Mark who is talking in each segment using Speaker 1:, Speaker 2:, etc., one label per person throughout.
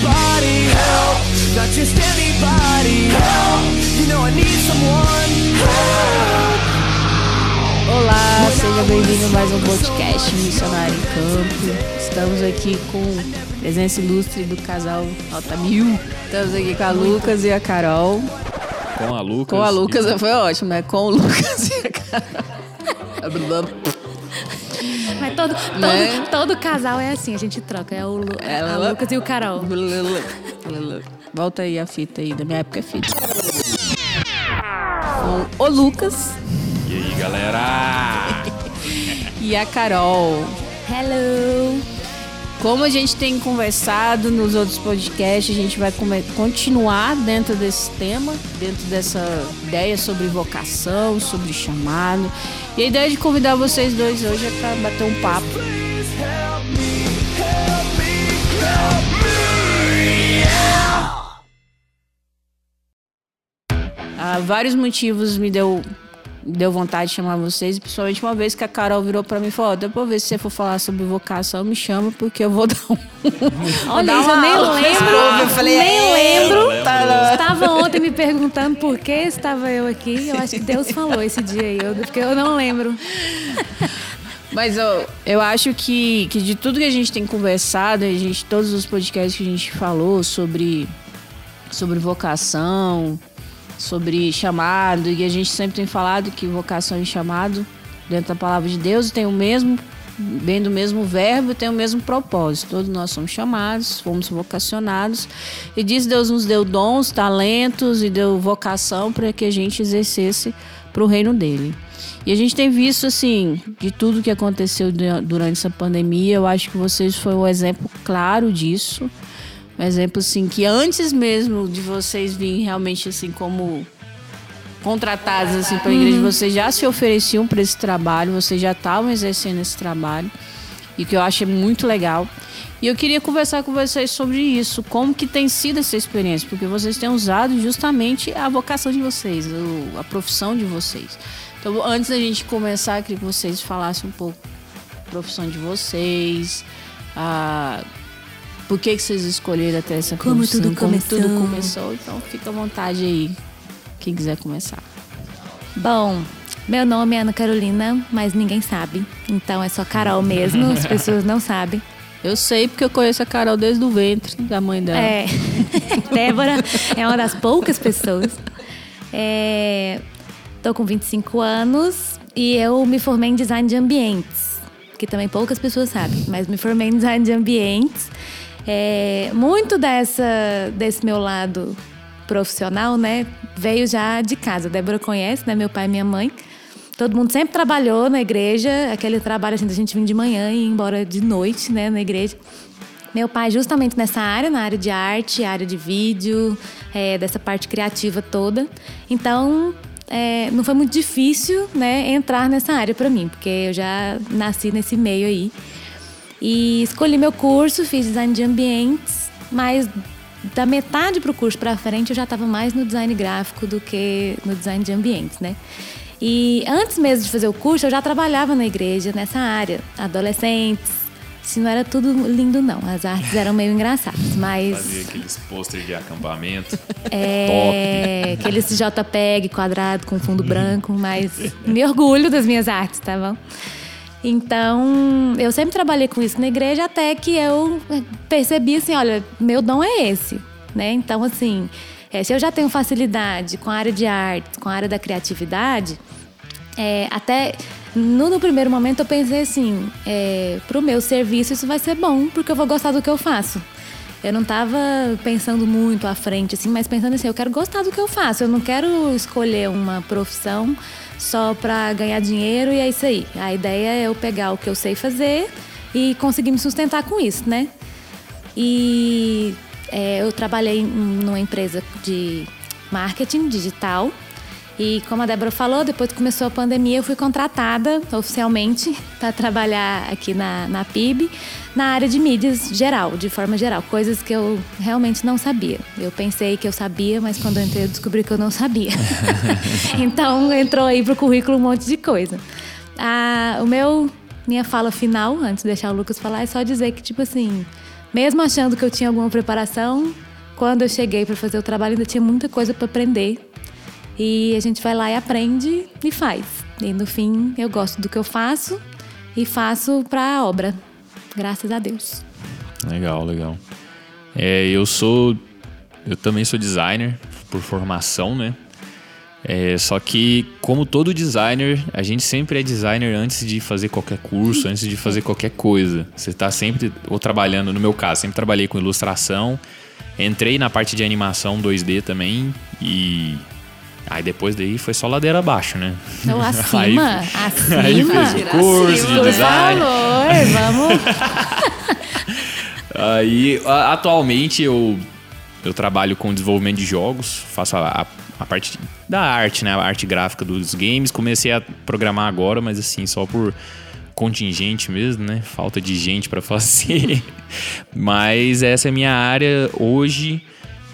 Speaker 1: somebody help, not just anybody help. You know I need someone help.
Speaker 2: Olá, seja bem-vindo a mais um podcast Missionário em Campo. Estamos aqui com presença ilustre do casal Alta Mil. Estamos aqui com a Lucas e a Carol.
Speaker 3: Com a Lucas.
Speaker 2: Com a Lucas
Speaker 3: e-
Speaker 2: foi ótimo, né? Com o Lucas e a Carol.
Speaker 4: Mas todo, todo,
Speaker 2: Né?
Speaker 4: todo casal é assim, a gente troca. É o, Lu- é a
Speaker 2: Ela-
Speaker 4: Lucas e o Carol.
Speaker 2: Volta aí a fita aí, da minha época é fita. Com o Lucas
Speaker 3: E aí, galera?
Speaker 2: e a Carol.
Speaker 4: Hello!
Speaker 2: Como a gente tem conversado nos outros podcasts, a gente vai continuar dentro desse tema, dentro dessa ideia sobre vocação, sobre chamado. E a ideia de convidar vocês dois hoje é para bater um papo. Há vários motivos me deu, deu vontade de chamar vocês, principalmente uma vez que a Carol virou para mim e falou: "Ó, depois ver se você for falar sobre vocação, me chama, porque eu vou dar um.
Speaker 4: Olha, eu
Speaker 2: uma
Speaker 4: nem lembro.
Speaker 2: Eu falei,
Speaker 4: nem
Speaker 2: "É,
Speaker 4: lembro.
Speaker 3: eu lembro."
Speaker 4: Estava ontem me perguntando por que estava eu aqui. Eu acho que Deus falou esse dia aí, eu- porque eu não lembro.
Speaker 2: Mas eu, eu acho que, que de tudo que a gente tem conversado, a gente, todos os podcasts que a gente falou sobre, sobre vocação, sobre chamado, e a gente sempre tem falado que vocação e chamado, dentro da palavra de Deus, tem o mesmo, bem do mesmo verbo, tem o mesmo propósito. Todos nós somos chamados, fomos vocacionados. E diz Deus nos deu dons, talentos e deu vocação para que a gente exercesse para o reino dele. E a gente tem visto, assim, de tudo que aconteceu du- durante essa pandemia, eu acho que vocês foram um exemplo claro disso. Um exemplo, assim, que antes mesmo de vocês virem realmente, assim, como contratados, assim, para a igreja, vocês já se ofereciam para esse trabalho, vocês já estavam exercendo esse trabalho. E que eu acho muito legal. E eu queria conversar com vocês sobre isso, como que tem sido essa experiência, porque vocês têm usado justamente a vocação de vocês, a profissão de vocês. Então, antes da gente começar, eu queria que vocês falassem um pouco da profissão de vocês, a, por que, que vocês escolheram até essa
Speaker 4: Como tudo
Speaker 2: como
Speaker 4: começou.
Speaker 2: tudo começou. Então, fica à vontade aí, quem quiser começar.
Speaker 4: Bom, meu nome é Ana Carolina, mas ninguém sabe. Então é só Carol mesmo, as pessoas não sabem.
Speaker 2: Eu sei porque eu conheço a Carol desde o ventre da mãe dela.
Speaker 4: É. Débora é uma das poucas pessoas. É, tô com 25 anos e eu me formei em design de ambientes, que também poucas pessoas sabem, mas me formei em design de ambientes. É, muito dessa, desse meu lado profissional, né, veio já de casa. A Débora conhece, né, meu pai e minha mãe. Todo mundo sempre trabalhou na igreja, aquele trabalho assim, da gente vir de manhã e ir embora de noite, né, na igreja. Meu pai, justamente nessa área, na área de arte, área de vídeo, é, dessa parte criativa toda. Então, é, não foi muito difícil, né, entrar nessa área para mim, porque eu já nasci nesse meio aí. E escolhi meu curso, fiz design de ambientes, mas da metade pro curso para frente eu já estava mais no design gráfico do que no design de ambientes, né? E antes mesmo de fazer o curso, eu já trabalhava na igreja nessa área, adolescentes. Se não era tudo lindo não, as artes eram meio engraçadas, mas
Speaker 3: Fazia aqueles pôster de acampamento.
Speaker 4: é, aqueles JPEG quadrado com fundo branco, mas me orgulho das minhas artes, tá bom? Então, eu sempre trabalhei com isso na igreja até que eu percebi assim, olha, meu dom é esse, né? Então, assim, é, se eu já tenho facilidade com a área de arte, com a área da criatividade, é, até no, no primeiro momento eu pensei assim, é, pro meu serviço isso vai ser bom, porque eu vou gostar do que eu faço. Eu não tava pensando muito à frente, assim, mas pensando assim, eu quero gostar do que eu faço. Eu não quero escolher uma profissão só para ganhar dinheiro e é isso aí. A ideia é eu pegar o que eu sei fazer e conseguir me sustentar com isso, né? E é, eu trabalhei numa empresa de marketing digital. E como a Débora falou, depois que começou a pandemia, eu fui contratada oficialmente para trabalhar aqui na, na PIB, na área de mídias geral, de forma geral, coisas que eu realmente não sabia. Eu pensei que eu sabia, mas quando eu entrei eu descobri que eu não sabia. então entrou aí pro currículo um monte de coisa. Ah, o meu, minha fala final, antes de deixar o Lucas falar, é só dizer que, tipo assim, Mesmo achando que eu tinha alguma preparação, quando eu cheguei para fazer o trabalho ainda tinha muita coisa para aprender. E a gente vai lá e aprende e faz. E no fim, eu gosto do que eu faço e faço para a obra. Graças a Deus.
Speaker 3: Legal, legal. É, eu sou. Eu também sou designer por formação, né? É, só que, como todo designer, a gente sempre é designer antes de fazer qualquer curso, antes de fazer qualquer coisa. Você está sempre, ou trabalhando, no meu caso, sempre trabalhei com ilustração, entrei na parte de animação 2D também e. Aí depois daí foi só ladeira abaixo, né?
Speaker 4: Então, acima,
Speaker 3: Aí-
Speaker 4: acima.
Speaker 3: Aí fez o curso de
Speaker 4: Por
Speaker 3: design.
Speaker 4: favor, vamos.
Speaker 3: Aí, atualmente eu, eu trabalho com desenvolvimento de jogos, faço a, a, a parte da arte, né? A arte gráfica dos games. Comecei a programar agora, mas assim, só por contingente mesmo, né? Falta de gente pra fazer. mas essa é a minha área hoje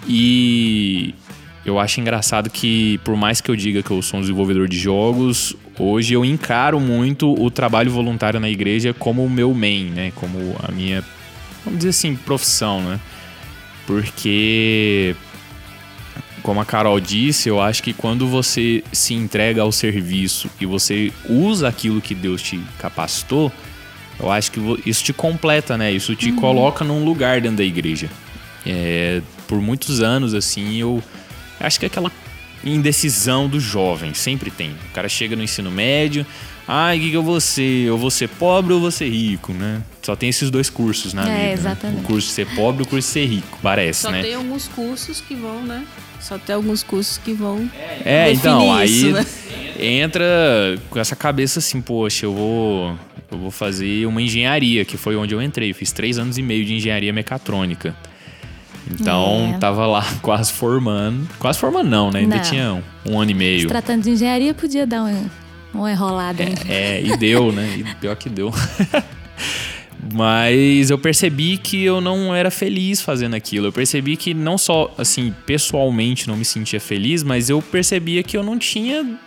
Speaker 3: e eu acho engraçado que, por mais que eu diga que eu sou um desenvolvedor de jogos, hoje eu encaro muito o trabalho voluntário na igreja como o meu main, né? Como a minha, vamos dizer assim, profissão, né? Porque, como a Carol disse, eu acho que quando você se entrega ao serviço e você usa aquilo que Deus te capacitou, eu acho que isso te completa, né? Isso te coloca num lugar dentro da igreja. É, por muitos anos, assim, eu acho que é aquela indecisão do jovem, sempre tem. O cara chega no ensino médio, ai, o que, que eu vou ser? Eu vou ser pobre ou vou ser rico, né? Só tem esses dois cursos na
Speaker 4: É,
Speaker 3: vida. né?
Speaker 4: exatamente.
Speaker 3: O curso de ser pobre e o curso de ser rico, parece,
Speaker 2: Só
Speaker 3: né?
Speaker 2: tem alguns cursos que vão, né? Só tem alguns cursos que vão.
Speaker 3: É, então, aí
Speaker 2: isso, né?
Speaker 3: entra com essa cabeça assim, poxa, eu vou, eu vou fazer uma engenharia, que foi onde eu entrei. Eu fiz três anos e meio de engenharia mecatrônica. Então,
Speaker 4: É.
Speaker 3: tava lá quase formando. Quase formando não, né? Ainda
Speaker 4: Não.
Speaker 3: tinha um, um ano e meio.
Speaker 4: Se tratando de engenharia, podia dar uma, uma enrolada. hein?
Speaker 3: É, e deu, né? E pior que deu. Mas eu percebi que eu não era feliz fazendo aquilo. Eu percebi que não só, assim, pessoalmente não me sentia feliz, mas eu percebia que eu não tinha.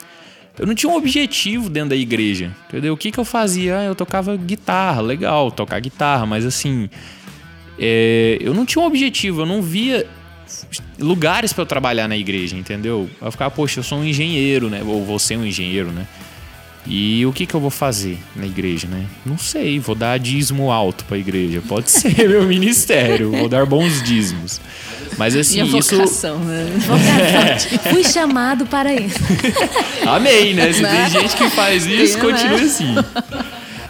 Speaker 3: Eu não tinha um objetivo dentro da igreja. Entendeu? O que, que eu fazia? Ah, eu tocava guitarra, legal, tocar guitarra, mas assim. É, eu não tinha um objetivo, eu não via lugares pra eu trabalhar na igreja, entendeu? Eu ficava, poxa, eu sou um engenheiro, né? Ou vou ser um engenheiro, né? E o que que eu vou fazer na igreja, né? Não sei, vou dar dízimo alto pra igreja. Pode ser meu ministério, vou dar bons dízimos. Mas assim,
Speaker 2: Minha
Speaker 3: isso.
Speaker 2: vocação, né?
Speaker 4: Vocação. Fui chamado para isso.
Speaker 3: Amém, né? Se tem gente que faz isso,
Speaker 2: né?
Speaker 3: continue assim.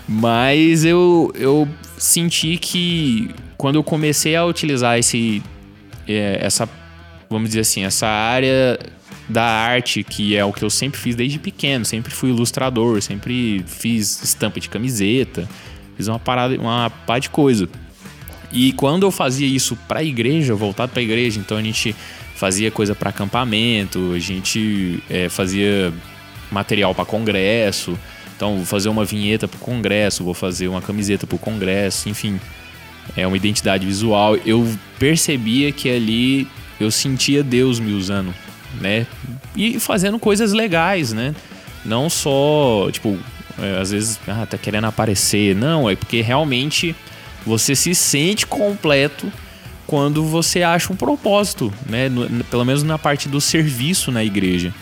Speaker 3: Mas eu, eu senti que quando eu comecei a utilizar esse, é, essa, vamos dizer assim, essa área da arte, que é o que eu sempre fiz desde pequeno, sempre fui ilustrador, sempre fiz estampa de camiseta, fiz uma parada, uma pá de coisa. E quando eu fazia isso pra igreja, voltado pra igreja, então a gente fazia coisa pra acampamento, a gente é, fazia material pra congresso. Então, vou fazer uma vinheta pro congresso, vou fazer uma camiseta pro congresso, enfim. É uma identidade visual. Eu percebia que ali eu sentia Deus me usando, né? E fazendo coisas legais, né? Não só, tipo, é, às vezes, ah, tá querendo aparecer. Não, é porque realmente você se sente completo quando você acha um propósito, né? Pelo menos na parte do serviço na igreja.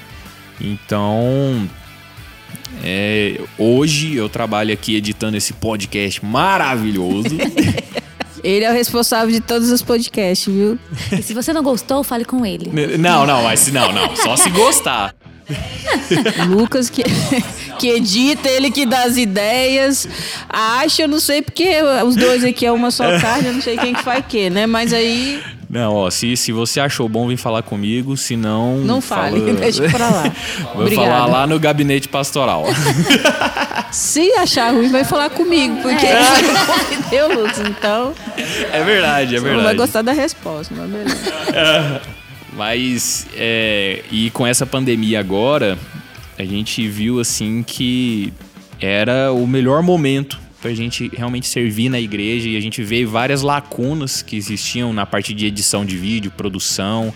Speaker 3: Então, é, hoje eu trabalho aqui editando esse podcast maravilhoso.
Speaker 2: Ele é o responsável de todos os podcasts, viu?
Speaker 4: E se você não gostou, fale com ele.
Speaker 3: não, não, mas não, não, só se gostar.
Speaker 2: Lucas que, que edita, ele que dá as ideias. Acha, eu não sei porque os dois aqui é uma só carne, eu não sei quem que faz o quê, né? Mas aí
Speaker 3: Não, ó, se, se você achou bom, vem falar comigo, se não.
Speaker 2: não fale,
Speaker 3: fala-
Speaker 2: deixa pra lá.
Speaker 3: Vou
Speaker 2: Obrigada.
Speaker 3: falar lá no gabinete pastoral.
Speaker 2: Se achar ruim, vai falar comigo, porque o Lucas, então
Speaker 3: é verdade, é
Speaker 2: você não vai
Speaker 3: verdade.
Speaker 2: gostar da resposta, mas beleza.
Speaker 3: Mas, é, e com essa pandemia agora, a gente viu assim que era o melhor momento pra gente realmente servir na igreja e a gente vê várias lacunas que existiam na parte de edição de vídeo, produção.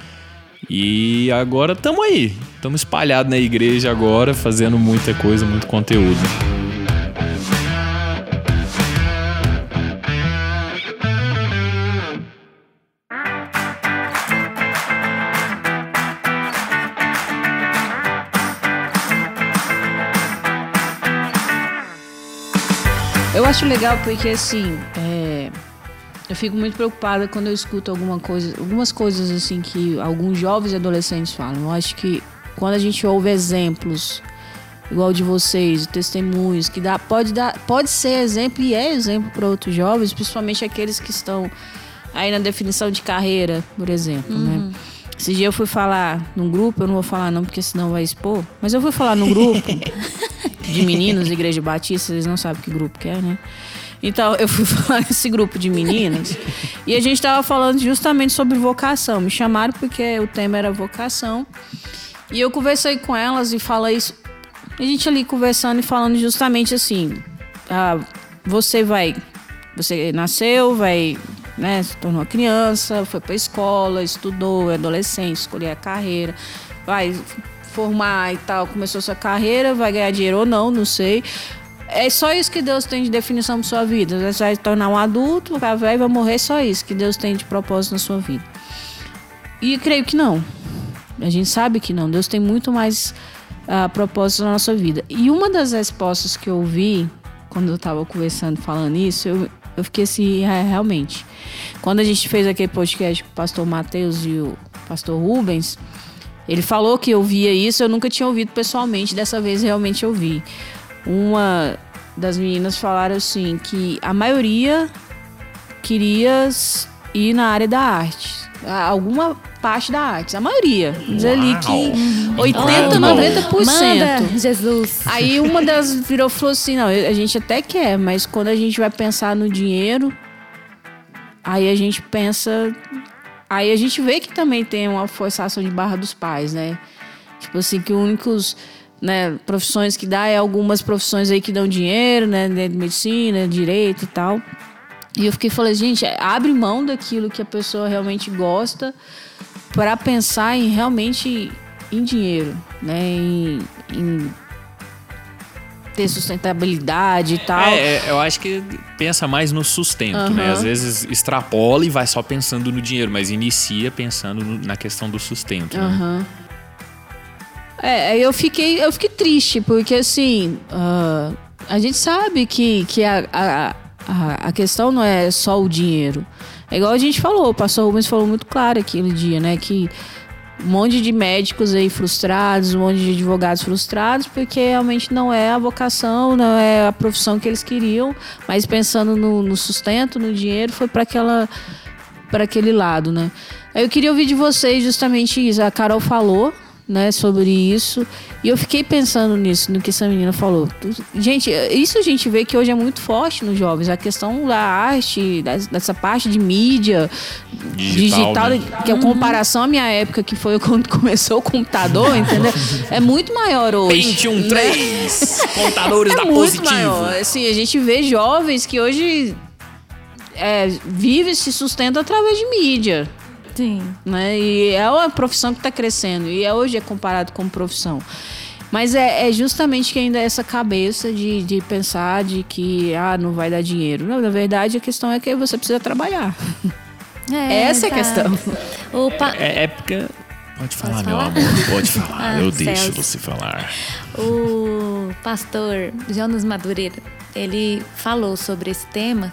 Speaker 3: E agora estamos aí, estamos espalhados na igreja agora, fazendo muita coisa, muito conteúdo.
Speaker 2: Acho legal porque assim, é, eu fico muito preocupada quando eu escuto alguma coisa, algumas coisas assim que alguns jovens e adolescentes falam. Eu acho que quando a gente ouve exemplos igual de vocês, testemunhos que dá, pode dar, pode ser exemplo e é exemplo para outros jovens, principalmente aqueles que estão aí na definição de carreira, por exemplo, né? Esse dia eu fui falar num grupo, eu não vou falar não porque senão vai expor, mas eu fui falar num grupo de meninos, Igreja Batista, vocês não sabem que grupo que é, né? Então eu fui falar nesse grupo de meninas e a gente tava falando justamente sobre vocação. Me chamaram porque o tema era vocação. E eu conversei com elas e falei isso. A gente ali conversando e falando justamente assim: ah, você vai. Você nasceu, vai. Né, se tornou criança, foi pra escola, estudou, é adolescente, escolheu a carreira, vai formar e tal, começou sua carreira, vai ganhar dinheiro ou não, não sei. É só isso que Deus tem de definição para sua vida. Você vai se tornar um adulto, vai velho vai morrer, só isso que Deus tem de propósito na sua vida. E creio que não. A gente sabe que não. Deus tem muito mais uh, propósitos na nossa vida. E uma das respostas que eu ouvi quando eu estava conversando, falando isso, eu, eu fiquei assim, é, realmente. Quando a gente fez aquele podcast com o pastor Mateus e o pastor Rubens, ele falou que eu via isso, eu nunca tinha ouvido pessoalmente, dessa vez realmente eu vi. Uma das meninas falaram assim que a maioria queria ir na área da arte. Alguma parte da arte, a maioria. Diz ali que 80, 90%.
Speaker 4: Manda, Jesus.
Speaker 2: Aí uma das virou e falou assim: não, a gente até quer, mas quando a gente vai pensar no dinheiro, aí a gente pensa. Aí a gente vê que também tem uma forçação de barra dos pais, né? Tipo assim, que os únicos né, profissões que dá é algumas profissões aí que dão dinheiro, né? Medicina, direito e tal. E eu fiquei falei, gente, abre mão daquilo que a pessoa realmente gosta para pensar em realmente em dinheiro, né? Em, em ter sustentabilidade e tal.
Speaker 3: É, eu acho que pensa mais no sustento,
Speaker 2: Aham.
Speaker 3: né? Às vezes extrapola e vai só pensando no dinheiro, mas inicia pensando no- na questão do sustento. né?
Speaker 2: Aham. É, aí eu fiquei, eu fiquei triste, porque assim, ah, a gente sabe que, que a, a, a, a questão não é só o dinheiro. É igual a gente falou, o pastor Rubens falou muito claro aquele dia, né? Que um monte de médicos aí frustrados, um monte de advogados frustrados, porque realmente não é a vocação, não é a profissão que eles queriam, mas pensando no, no sustento, no dinheiro, foi para aquela para aquele lado, né? Eu queria ouvir de vocês justamente isso. A Carol falou, né, sobre isso, e eu fiquei pensando nisso, no que essa menina falou. Gente, isso a gente vê que hoje é muito forte nos jovens, a questão da arte, dessa parte de mídia,
Speaker 3: Digital,
Speaker 2: digital,
Speaker 3: né?
Speaker 2: que é comparação à minha época, que foi quando começou o computador, entendeu? É muito maior hoje.
Speaker 3: Pentium
Speaker 2: né?
Speaker 3: 3, contadores
Speaker 2: É
Speaker 3: da
Speaker 2: muito
Speaker 3: Positivo.
Speaker 2: maior. Assim, a gente vê jovens que hoje é, vive e se sustenta através de mídia.
Speaker 4: Sim.
Speaker 2: Né? E é uma profissão que está crescendo. E é, hoje é comparado como profissão. Mas é, é justamente que ainda é essa cabeça de, de pensar de que ah, não vai dar dinheiro. Não, na verdade, a questão é que você precisa trabalhar. Essa é a questão.
Speaker 4: O pa-
Speaker 3: É época. Pode falar,
Speaker 4: Posso
Speaker 3: meu
Speaker 4: falar?
Speaker 3: amor, pode falar.
Speaker 4: Ah,
Speaker 3: eu deixo
Speaker 4: Celso.
Speaker 3: você falar.
Speaker 4: O pastor Jonas Madureira, ele falou sobre esse tema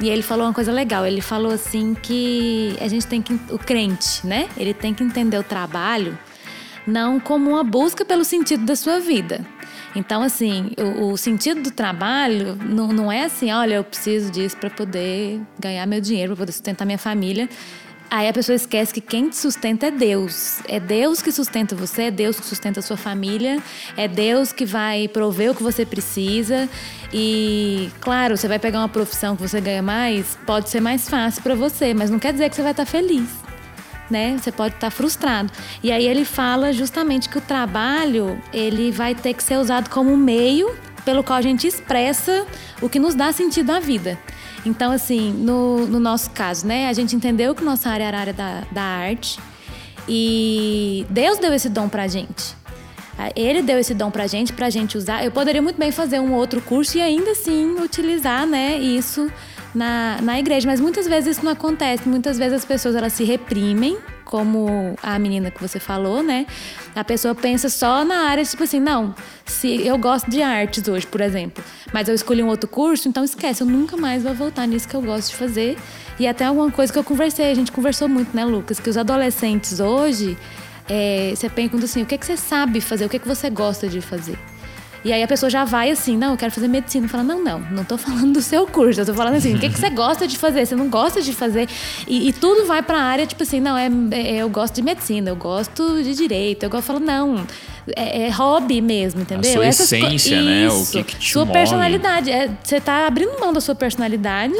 Speaker 4: e ele falou uma coisa legal. Ele falou assim que a gente tem que o crente, né? Ele tem que entender o trabalho não como uma busca pelo sentido da sua vida. Então, assim, o, o sentido do trabalho não, não é assim, olha, eu preciso disso para poder ganhar meu dinheiro, para poder sustentar minha família. Aí a pessoa esquece que quem te sustenta é Deus. É Deus que sustenta você, é Deus que sustenta a sua família, é Deus que vai prover o que você precisa. E, claro, você vai pegar uma profissão que você ganha mais, pode ser mais fácil para você, mas não quer dizer que você vai estar feliz né? Você pode estar frustrado. E aí ele fala justamente que o trabalho ele vai ter que ser usado como um meio pelo qual a gente expressa o que nos dá sentido à vida. Então, assim, no, no nosso caso, né? A gente entendeu que nossa área era a área da, da arte e Deus deu esse dom pra gente. Ele deu esse dom pra gente, pra gente usar. Eu poderia muito bem fazer um outro curso e ainda assim utilizar, né, isso na, na igreja. Mas muitas vezes isso não acontece. Muitas vezes as pessoas elas se reprimem como a menina que você falou, né? A pessoa pensa só na área, tipo assim, não, se eu gosto de artes hoje, por exemplo, mas eu escolhi um outro curso, então esquece, eu nunca mais vou voltar nisso que eu gosto de fazer. E até alguma coisa que eu conversei, a gente conversou muito, né, Lucas? Que os adolescentes hoje, é, você pergunta assim, o que, é que você sabe fazer, o que, é que você gosta de fazer? E aí a pessoa já vai assim, não, eu quero fazer medicina. Fala, não, não, não tô falando do seu curso. Eu tô falando assim, o que, que você gosta de fazer? Você não gosta de fazer. E, e tudo vai pra área, tipo assim, não, é, é, eu gosto de medicina, eu gosto de direito. Eu falo, não, é, é hobby mesmo, entendeu?
Speaker 3: A sua
Speaker 4: Essas co-
Speaker 3: essência, né? O
Speaker 4: Isso.
Speaker 3: que que te
Speaker 4: Sua
Speaker 3: move.
Speaker 4: personalidade. É, você tá abrindo mão da sua personalidade.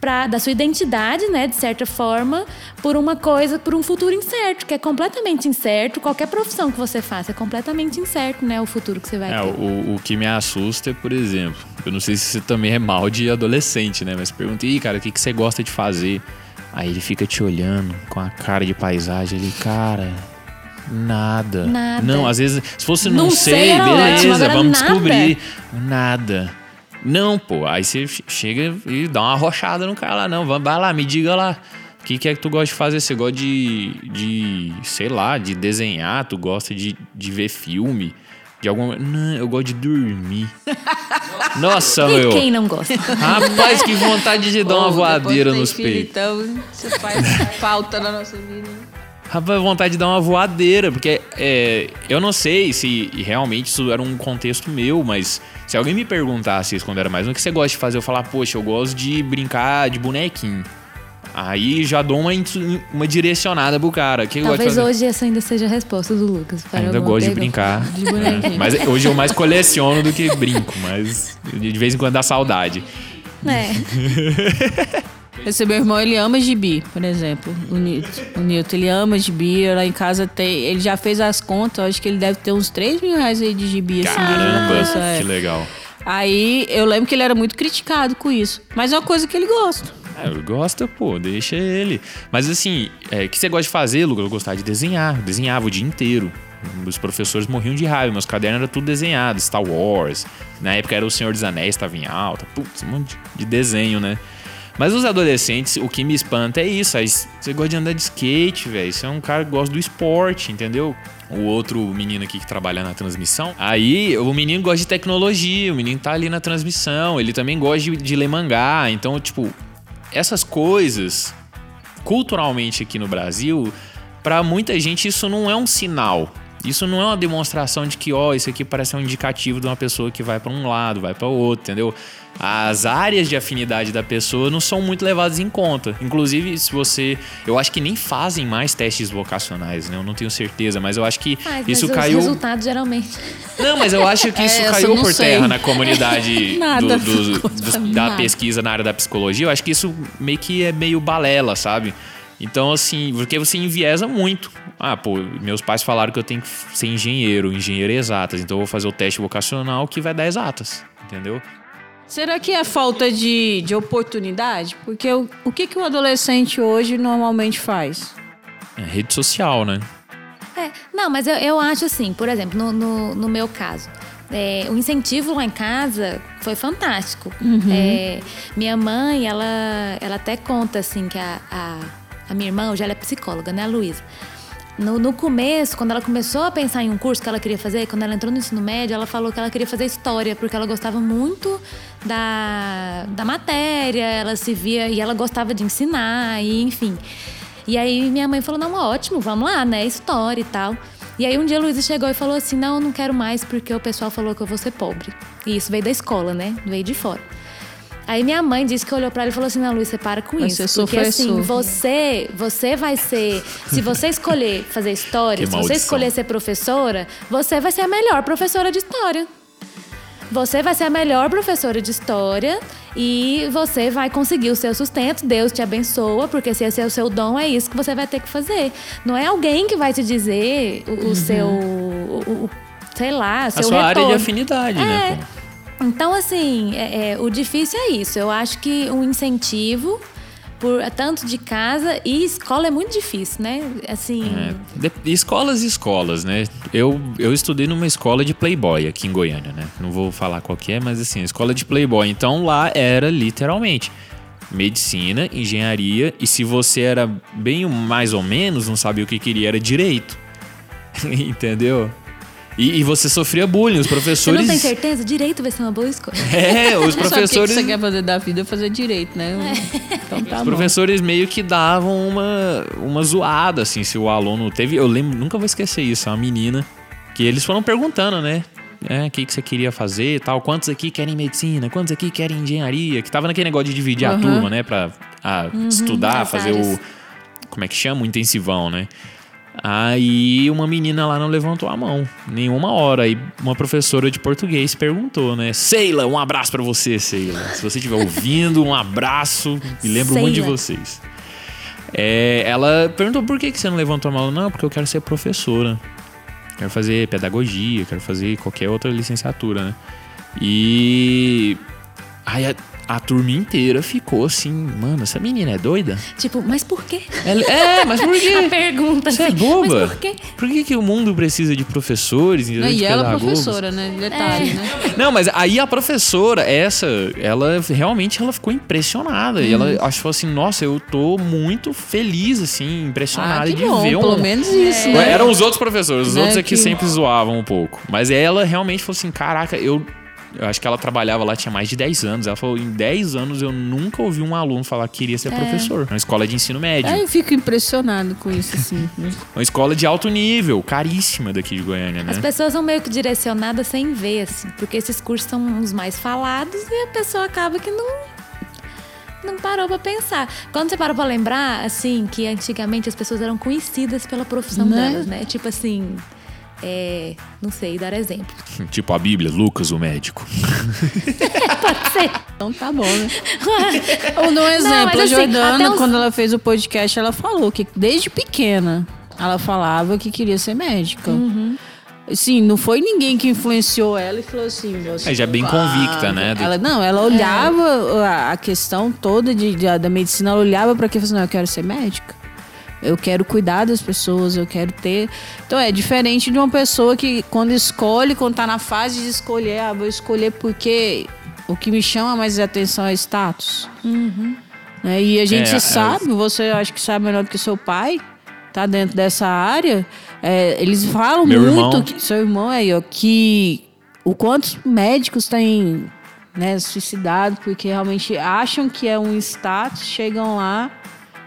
Speaker 4: Pra, da sua identidade, né, de certa forma, por uma coisa, por um futuro incerto, que é completamente incerto. Qualquer profissão que você faça é completamente incerto, né, o futuro que você vai
Speaker 3: É,
Speaker 4: ter.
Speaker 3: o, o que me assusta é, por exemplo, eu não sei se você também é mal de adolescente, né? Mas pergunta, ih, cara, o que, que você gosta de fazer? Aí ele fica te olhando com a cara de paisagem, ele, cara. Nada.
Speaker 4: Nada.
Speaker 3: Não, às vezes, se fosse não,
Speaker 4: Não
Speaker 3: sei,
Speaker 4: sei
Speaker 3: beleza,
Speaker 4: ótimo,
Speaker 3: vamos
Speaker 4: nada.
Speaker 3: descobrir. Nada. Não, pô. Aí você che- chega e dá uma rochada no cara lá, não. Vai lá, me diga lá. O que, que é que tu gosta de fazer? Você gosta de, de sei lá, de desenhar? Tu gosta de, de ver filme? De alguma. Não, eu gosto de dormir. Nossa,
Speaker 4: E
Speaker 3: meu.
Speaker 4: quem não gosta?
Speaker 3: Rapaz, que vontade de dar uma voadeira nos peitos.
Speaker 2: Então, isso faz falta na nossa vida.
Speaker 3: Rapaz, vontade de dar uma voadeira, porque é, eu não sei se realmente isso era um contexto meu, mas se alguém me perguntasse isso quando era mais novo, o que você gosta de fazer? Eu falar, poxa, eu gosto de brincar de bonequinho. Aí já dou uma, uma direcionada pro cara. Que
Speaker 4: Talvez hoje essa ainda seja a resposta do Lucas.
Speaker 3: Ainda gosto de brincar.
Speaker 2: De bonequinho.
Speaker 3: É, mas hoje eu mais coleciono do que brinco, mas de vez em quando dá saudade.
Speaker 4: É.
Speaker 2: Esse meu irmão, ele ama gibi, por exemplo. O Nilton. O Nilton, ele ama gibi. Lá em casa tem. Ele já fez as contas, acho que ele deve ter uns 3 mil reais aí de gibi assim.
Speaker 3: Caramba,
Speaker 2: nessa
Speaker 3: que
Speaker 2: época.
Speaker 3: legal.
Speaker 2: Aí eu lembro que ele era muito criticado com isso. Mas é uma coisa que ele gosta.
Speaker 3: É, eu gosto, pô, deixa ele. Mas assim, é, o que você gosta de fazer, Lucas? Eu gostava de desenhar. Eu desenhava o dia inteiro. Os professores morriam de raiva, meus cadernos eram tudo desenhado, Star Wars. Na época era o Senhor dos Anéis, estava em alta. Putz, um monte de desenho, né? Mas os adolescentes, o que me espanta é isso. Você gosta de andar de skate, velho. Você é um cara que gosta do esporte, entendeu? O outro menino aqui que trabalha na transmissão. Aí o menino gosta de tecnologia, o menino tá ali na transmissão. Ele também gosta de, de ler mangá. Então, tipo, essas coisas, culturalmente aqui no Brasil, pra muita gente isso não é um sinal. Isso não é uma demonstração de que, ó, isso aqui parece um indicativo de uma pessoa que vai pra um lado, vai pra outro, entendeu? As áreas de afinidade da pessoa não são muito levadas em conta. Inclusive, se você. Eu acho que nem fazem mais testes vocacionais, né? Eu não tenho certeza, mas eu acho que
Speaker 4: Mas,
Speaker 3: isso
Speaker 4: mas
Speaker 3: caiu.
Speaker 4: os resultados geralmente.
Speaker 3: Não, mas eu acho que isso
Speaker 2: É,
Speaker 3: caiu por
Speaker 2: sei.
Speaker 3: terra na comunidade do- dos- dos- da
Speaker 2: Nada.
Speaker 3: pesquisa na área da psicologia. Eu acho que isso meio que é meio balela, sabe? Então, assim, porque você enviesa muito. Ah, pô, meus pais falaram que eu tenho que ser engenheiro, engenheiro exatas. Então eu vou fazer o teste vocacional que vai dar exatas, entendeu?
Speaker 2: Será que é falta de, de oportunidade? Porque o, o que, que o adolescente hoje normalmente faz?
Speaker 3: É rede social, né?
Speaker 4: É, não, mas eu, eu acho assim, por exemplo, no, no, no meu caso. é, o incentivo lá em casa foi fantástico. É, minha mãe, ela, ela até conta assim que a, a, a minha irmã, hoje ela é psicóloga, né, a Luísa? No, no começo, quando ela começou a pensar em um curso que ela queria fazer, quando ela entrou no ensino médio, ela falou que ela queria fazer história, porque ela gostava muito da, da matéria, ela se via e ela gostava de ensinar, e enfim. E aí minha mãe falou: não, ótimo, vamos lá, né? História e tal. E aí um dia a Luísa chegou e falou assim: não, eu não quero mais porque o pessoal falou que eu vou ser pobre. E isso veio da escola, né? Veio de fora. Aí minha mãe disse que olhou pra ela e falou assim: "Não, Luiz, você para com isso, porque assim,
Speaker 2: professor."
Speaker 4: você, você vai ser, se você escolher fazer história, se você escolher ser professora, você vai ser a melhor professora de história. Você vai ser a melhor professora de história e você vai conseguir o seu sustento. Deus te abençoa, porque se esse é o seu dom, é isso que você vai ter que fazer. Não é alguém que vai te dizer o, o seu, o, o- sei lá,
Speaker 3: A
Speaker 4: seu
Speaker 3: sua área de
Speaker 4: retorno.
Speaker 3: afinidade, né? pô?
Speaker 4: Então, assim, é- é, o difícil é isso. Eu acho que um incentivo, por tanto de casa e escola é muito difícil, né? Assim.
Speaker 3: É, de- escolas e escolas, né? Eu, eu estudei numa escola de playboy aqui em Goiânia, né? Não vou falar qual que é, mas assim, escola de playboy. Então lá era literalmente medicina, engenharia, e se você era bem mais ou menos, não sabia o que queria, era direito. Entendeu? E, e você sofria bullying, os
Speaker 4: Você
Speaker 3: professores.
Speaker 4: não tem certeza? Direito vai ser uma boa escolha.
Speaker 3: É, os
Speaker 2: Sabe o que que
Speaker 3: professores.
Speaker 2: você quer fazer da vida? Fazer direito, né? Então tá
Speaker 3: Os
Speaker 2: bom.
Speaker 3: professores meio que davam uma, uma zoada, assim, se o aluno teve. Eu lembro, nunca vou esquecer isso, uma menina. Que eles foram perguntando, né? É, o que, que você queria fazer e tal. Quantos aqui querem medicina? Quantos aqui querem engenharia? Que tava naquele negócio de dividir a
Speaker 2: Uhum.
Speaker 3: turma, né? Pra ah, estudar,
Speaker 4: as
Speaker 3: fazer
Speaker 4: áreas.
Speaker 3: o. Como é que chama? O intensivão, né? Aí uma menina lá não levantou a mão, nenhuma hora. Aí uma professora de português perguntou, né? Seila, um abraço pra você, Seila. Se você estiver ouvindo, um abraço. Me lembro muito de
Speaker 4: Seila.
Speaker 3: vocês. É, ela perguntou por que, que você não levantou a mão. Não, porque eu quero ser professora. Quero fazer pedagogia, quero fazer qualquer outra licenciatura, né? E. Aí a, turma inteira ficou assim, mano, essa menina é doida?
Speaker 4: tipo, mas por quê?
Speaker 3: Ela- é, mas por quê?
Speaker 4: A pergunta
Speaker 3: Você é
Speaker 4: assim,
Speaker 3: boba?
Speaker 4: Mas por quê?
Speaker 3: Por que, que o mundo precisa de professores?
Speaker 2: Não,
Speaker 3: de
Speaker 2: e ela é
Speaker 3: pedagogos?
Speaker 2: professora, né? Detalhe, né?
Speaker 3: Não, mas aí a professora, essa, ela realmente ela ficou impressionada. E
Speaker 2: Hum.
Speaker 3: ela achou assim, nossa, eu tô muito feliz, assim, impressionada
Speaker 2: Ah, que
Speaker 3: de
Speaker 2: bom,
Speaker 3: ver um.
Speaker 2: pelo menos isso,
Speaker 3: Ué,
Speaker 2: né?
Speaker 3: Eram os outros professores, os
Speaker 2: Né,
Speaker 3: outros é que,
Speaker 2: que-
Speaker 3: sempre zoavam um pouco. Mas ela realmente falou assim: caraca, eu. Eu acho que ela trabalhava lá, tinha mais de 10 anos. Ela falou: em 10 anos eu nunca ouvi um aluno falar que queria ser professor. Uma escola de ensino médio.
Speaker 2: Aí eu fico impressionado com isso, assim.
Speaker 3: Uma escola de alto nível, caríssima daqui de Goiânia, né?
Speaker 4: As pessoas são meio que direcionadas sem ver, assim, porque esses cursos são os mais falados e a pessoa acaba que não. Não parou pra pensar. Quando você parou pra lembrar, assim, que antigamente as pessoas eram conhecidas pela profissão
Speaker 2: Né?
Speaker 4: delas, né? Tipo assim. É, não sei, dar exemplo.
Speaker 3: Tipo a Bíblia, Lucas, o médico.
Speaker 4: Pode ser.
Speaker 2: Então tá bom, né? Ou no exemplo,
Speaker 4: mas
Speaker 2: a
Speaker 4: assim,
Speaker 2: Jordana,
Speaker 4: os-
Speaker 2: quando ela fez o podcast, ela falou que desde pequena ela falava que queria ser médica.
Speaker 4: Uhum.
Speaker 2: Sim, não foi ninguém que influenciou ela e falou assim. Você
Speaker 3: É, já bem
Speaker 2: vai.
Speaker 3: convicta, né,
Speaker 2: Ela, não, ela olhava a, a questão toda de, de- da medicina, ela olhava pra quê e falou assim: não, eu quero ser médica. Eu quero cuidar das pessoas, eu quero ter. Então é diferente de uma pessoa que, quando escolhe, quando tá na fase de escolher, ah, vou escolher porque o que me chama mais atenção é status. Né? E a gente
Speaker 3: É, é-
Speaker 2: sabe, você acho que sabe melhor do que seu pai, tá dentro dessa área. é, eles falam
Speaker 3: Meu
Speaker 2: muito,
Speaker 3: irmão.
Speaker 2: que, seu irmão aí, ó, que o quantos médicos têm né, suicidado porque realmente acham que é um status, chegam lá.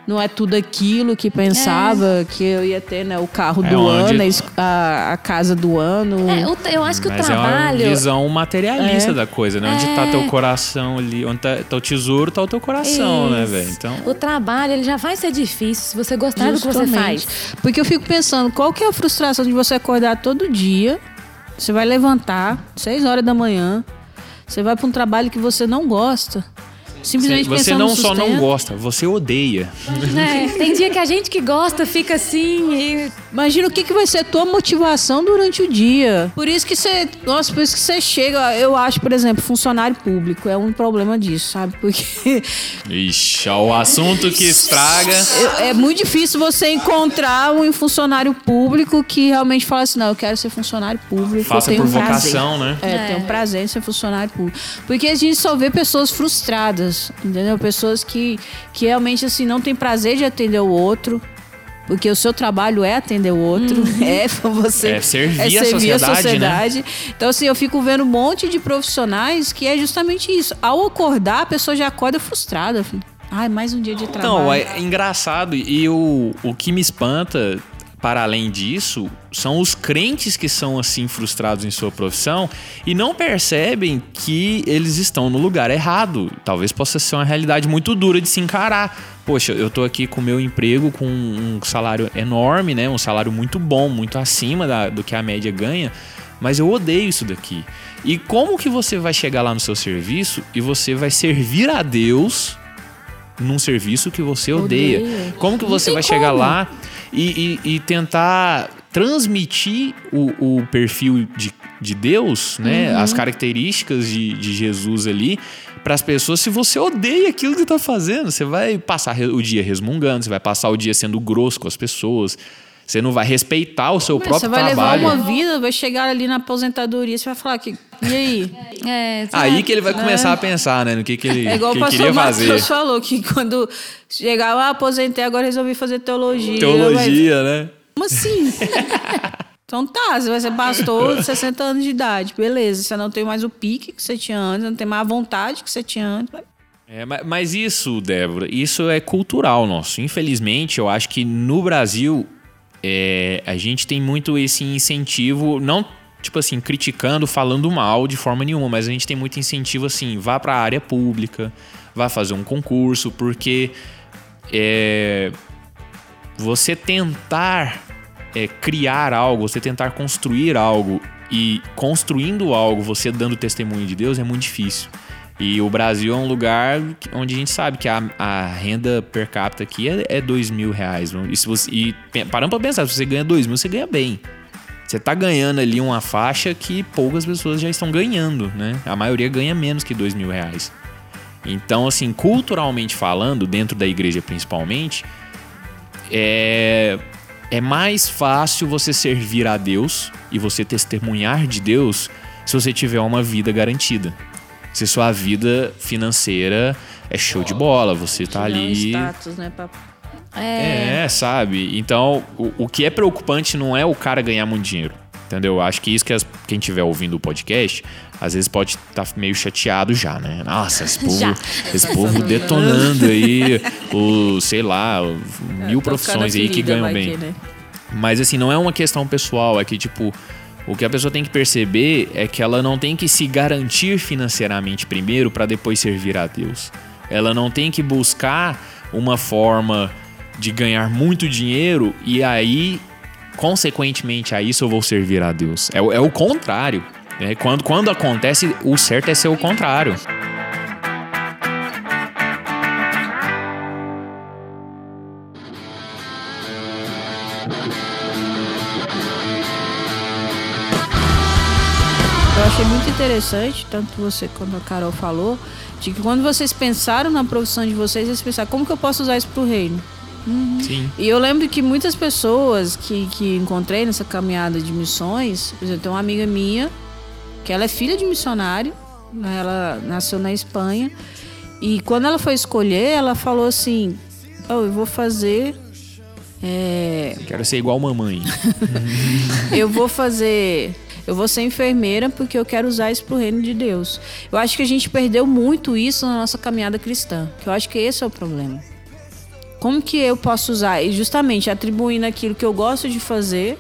Speaker 2: Não é tudo aquilo que pensava que eu ia ter, né? O carro
Speaker 3: É
Speaker 2: do
Speaker 3: onde-
Speaker 2: ano, a a, casa do ano.
Speaker 4: É, o- eu acho que
Speaker 3: Mas
Speaker 4: o trabalho.
Speaker 3: é uma visão materialista
Speaker 2: É.
Speaker 3: da coisa, né? Onde tá
Speaker 4: É.
Speaker 3: teu coração ali, onde tá, tá o tesouro, tá o teu coração, né,
Speaker 4: Isso.
Speaker 3: velho? Então,
Speaker 4: O trabalho, ele já vai ser difícil se você gostar do que você
Speaker 2: Justamente.
Speaker 4: faz.
Speaker 2: Porque eu fico pensando, qual que é a frustração de você acordar todo dia, você vai levantar, 6 horas da manhã, você vai para um trabalho que você não gosta. Simplesmente
Speaker 3: você
Speaker 2: pensando
Speaker 3: não só não gosta, você odeia.
Speaker 4: É, tem dia que a gente que gosta fica assim e
Speaker 2: Imagina o que, que vai ser a tua motivação durante o dia. Por isso que você. Nossa, por isso que você chega. Eu acho, por exemplo, funcionário público é um problema disso, sabe? Porque
Speaker 3: Ixi, ó, o assunto que estraga.
Speaker 2: eu- é muito difícil você encontrar um funcionário público que realmente fala assim: não, eu quero ser funcionário público.
Speaker 3: Faça
Speaker 2: eu tenho
Speaker 3: por
Speaker 2: um prazer.
Speaker 3: vocação, né?
Speaker 2: É,
Speaker 4: É.
Speaker 2: tem um prazer em ser funcionário público. Porque a gente só vê pessoas frustradas, entendeu? Pessoas que, que realmente, assim, não tem prazer de atender o outro. Porque o seu trabalho é atender o outro, é você
Speaker 3: É servir a
Speaker 2: servir a
Speaker 3: sociedade, né?
Speaker 2: sociedade. Então, assim, eu fico vendo um monte de profissionais que é justamente isso. Ao acordar, a pessoa já acorda frustrada. filho. Ai, mais um dia de trabalho.
Speaker 3: Não, é engraçado. E o, o que me espanta, para além disso, são os crentes que são assim frustrados em sua profissão e não percebem que eles estão no lugar errado. Talvez possa ser uma realidade muito dura de se encarar. Poxa, eu tô aqui com o meu emprego com um salário enorme, né? Um salário muito bom, muito acima da- do que a média ganha. Mas eu odeio isso daqui. E como que você vai chegar lá no seu serviço e você vai servir a Deus num serviço que você odeia. Como que você vai chegar
Speaker 2: como.
Speaker 3: lá e, e- e tentar transmitir o, o perfil de, de Deus, né?
Speaker 2: Uhum.
Speaker 3: As características de, de Jesus ali para as pessoas se você odeia aquilo que tá fazendo? Você vai passar o dia resmungando, você vai passar o dia sendo grosso com as pessoas. Você não vai respeitar o seu
Speaker 2: Mas
Speaker 3: próprio
Speaker 2: você vai
Speaker 3: trabalho.
Speaker 2: levar uma vida, vai chegar ali na aposentadoria, você vai falar que. E aí?
Speaker 4: É,
Speaker 3: Aí que ele vai começar a pensar, né? No que, que ele,
Speaker 2: É igual
Speaker 3: que
Speaker 2: o
Speaker 3: ele queria
Speaker 2: pastor
Speaker 3: fazer.
Speaker 2: Falou, que quando chegava, ah, aposentei, agora resolvi fazer teologia. Vai-
Speaker 3: Teologia, né?
Speaker 2: Como assim? então tá, você vai ser pastor de 60 anos de idade, beleza. Você não tem mais o pique que você tinha antes, não tem mais a vontade que você tinha antes.
Speaker 3: É, ma- mas isso, Débora, isso é cultural nosso. Infelizmente, eu acho que no Brasil é, a gente tem muito esse incentivo, não tipo assim, criticando, falando mal de forma nenhuma, mas a gente tem muito incentivo assim, vá para a área pública, vá fazer um concurso, porque é, você tentar é, criar algo, você tentar construir algo e construindo algo, você dando testemunho de Deus é muito difícil. E o Brasil é um lugar onde a gente sabe que a, a renda per capita aqui é, é dois mil reais. E, se você, e parando pra pensar, se você ganha dois mil, você ganha bem. Você tá ganhando ali uma faixa que poucas pessoas já estão ganhando, né? A maioria ganha menos que dois mil reais. Então, assim, culturalmente falando, dentro da igreja principalmente, é, é mais fácil você servir a Deus e você testemunhar de Deus se você tiver uma vida garantida. Se sua vida financeira é show de bola, você tá
Speaker 2: um
Speaker 3: ali.
Speaker 2: status, né? pra-
Speaker 3: É, sabe? Então, o, o que é preocupante não é o cara ganhar muito dinheiro. Entendeu? Eu Acho que isso que as- quem estiver ouvindo o podcast, às vezes pode estar meio chateado já, né? Nossa, esse povo,
Speaker 4: Já.
Speaker 3: esse povo detonando aí o, sei lá, o- mil
Speaker 2: ficando
Speaker 3: profissões aí que ganham bem.
Speaker 2: que, né?
Speaker 3: Mas assim, não é uma questão pessoal, é que tipo, o que a pessoa tem que perceber é que ela não tem que se garantir financeiramente primeiro para depois servir a Deus. Ela não tem que buscar uma forma de ganhar muito dinheiro e aí, consequentemente a isso eu vou servir a Deus. É, o- é o contrário. né? Quando, quando acontece, o certo é ser o contrário.
Speaker 2: Interessante, tanto você quanto a Carol falou, de que quando vocês pensaram na profissão de vocês, vocês pensaram, como que eu posso usar isso pro reino?
Speaker 3: Sim.
Speaker 2: E eu lembro que muitas pessoas que, que encontrei nessa caminhada de missões, por exemplo, tem uma amiga minha, que ela é filha de missionário, né, ela nasceu na Espanha, e quando ela foi escolher, ela falou assim, "Oh, eu vou fazer... é,
Speaker 3: Quero ser igual mamãe.
Speaker 2: eu vou fazer. Eu vou ser enfermeira porque eu quero usar isso pro reino de Deus. Eu acho que a gente perdeu muito isso na nossa caminhada cristã. Que eu acho que esse é o problema. Como que eu posso usar? E justamente atribuindo aquilo que eu gosto de fazer,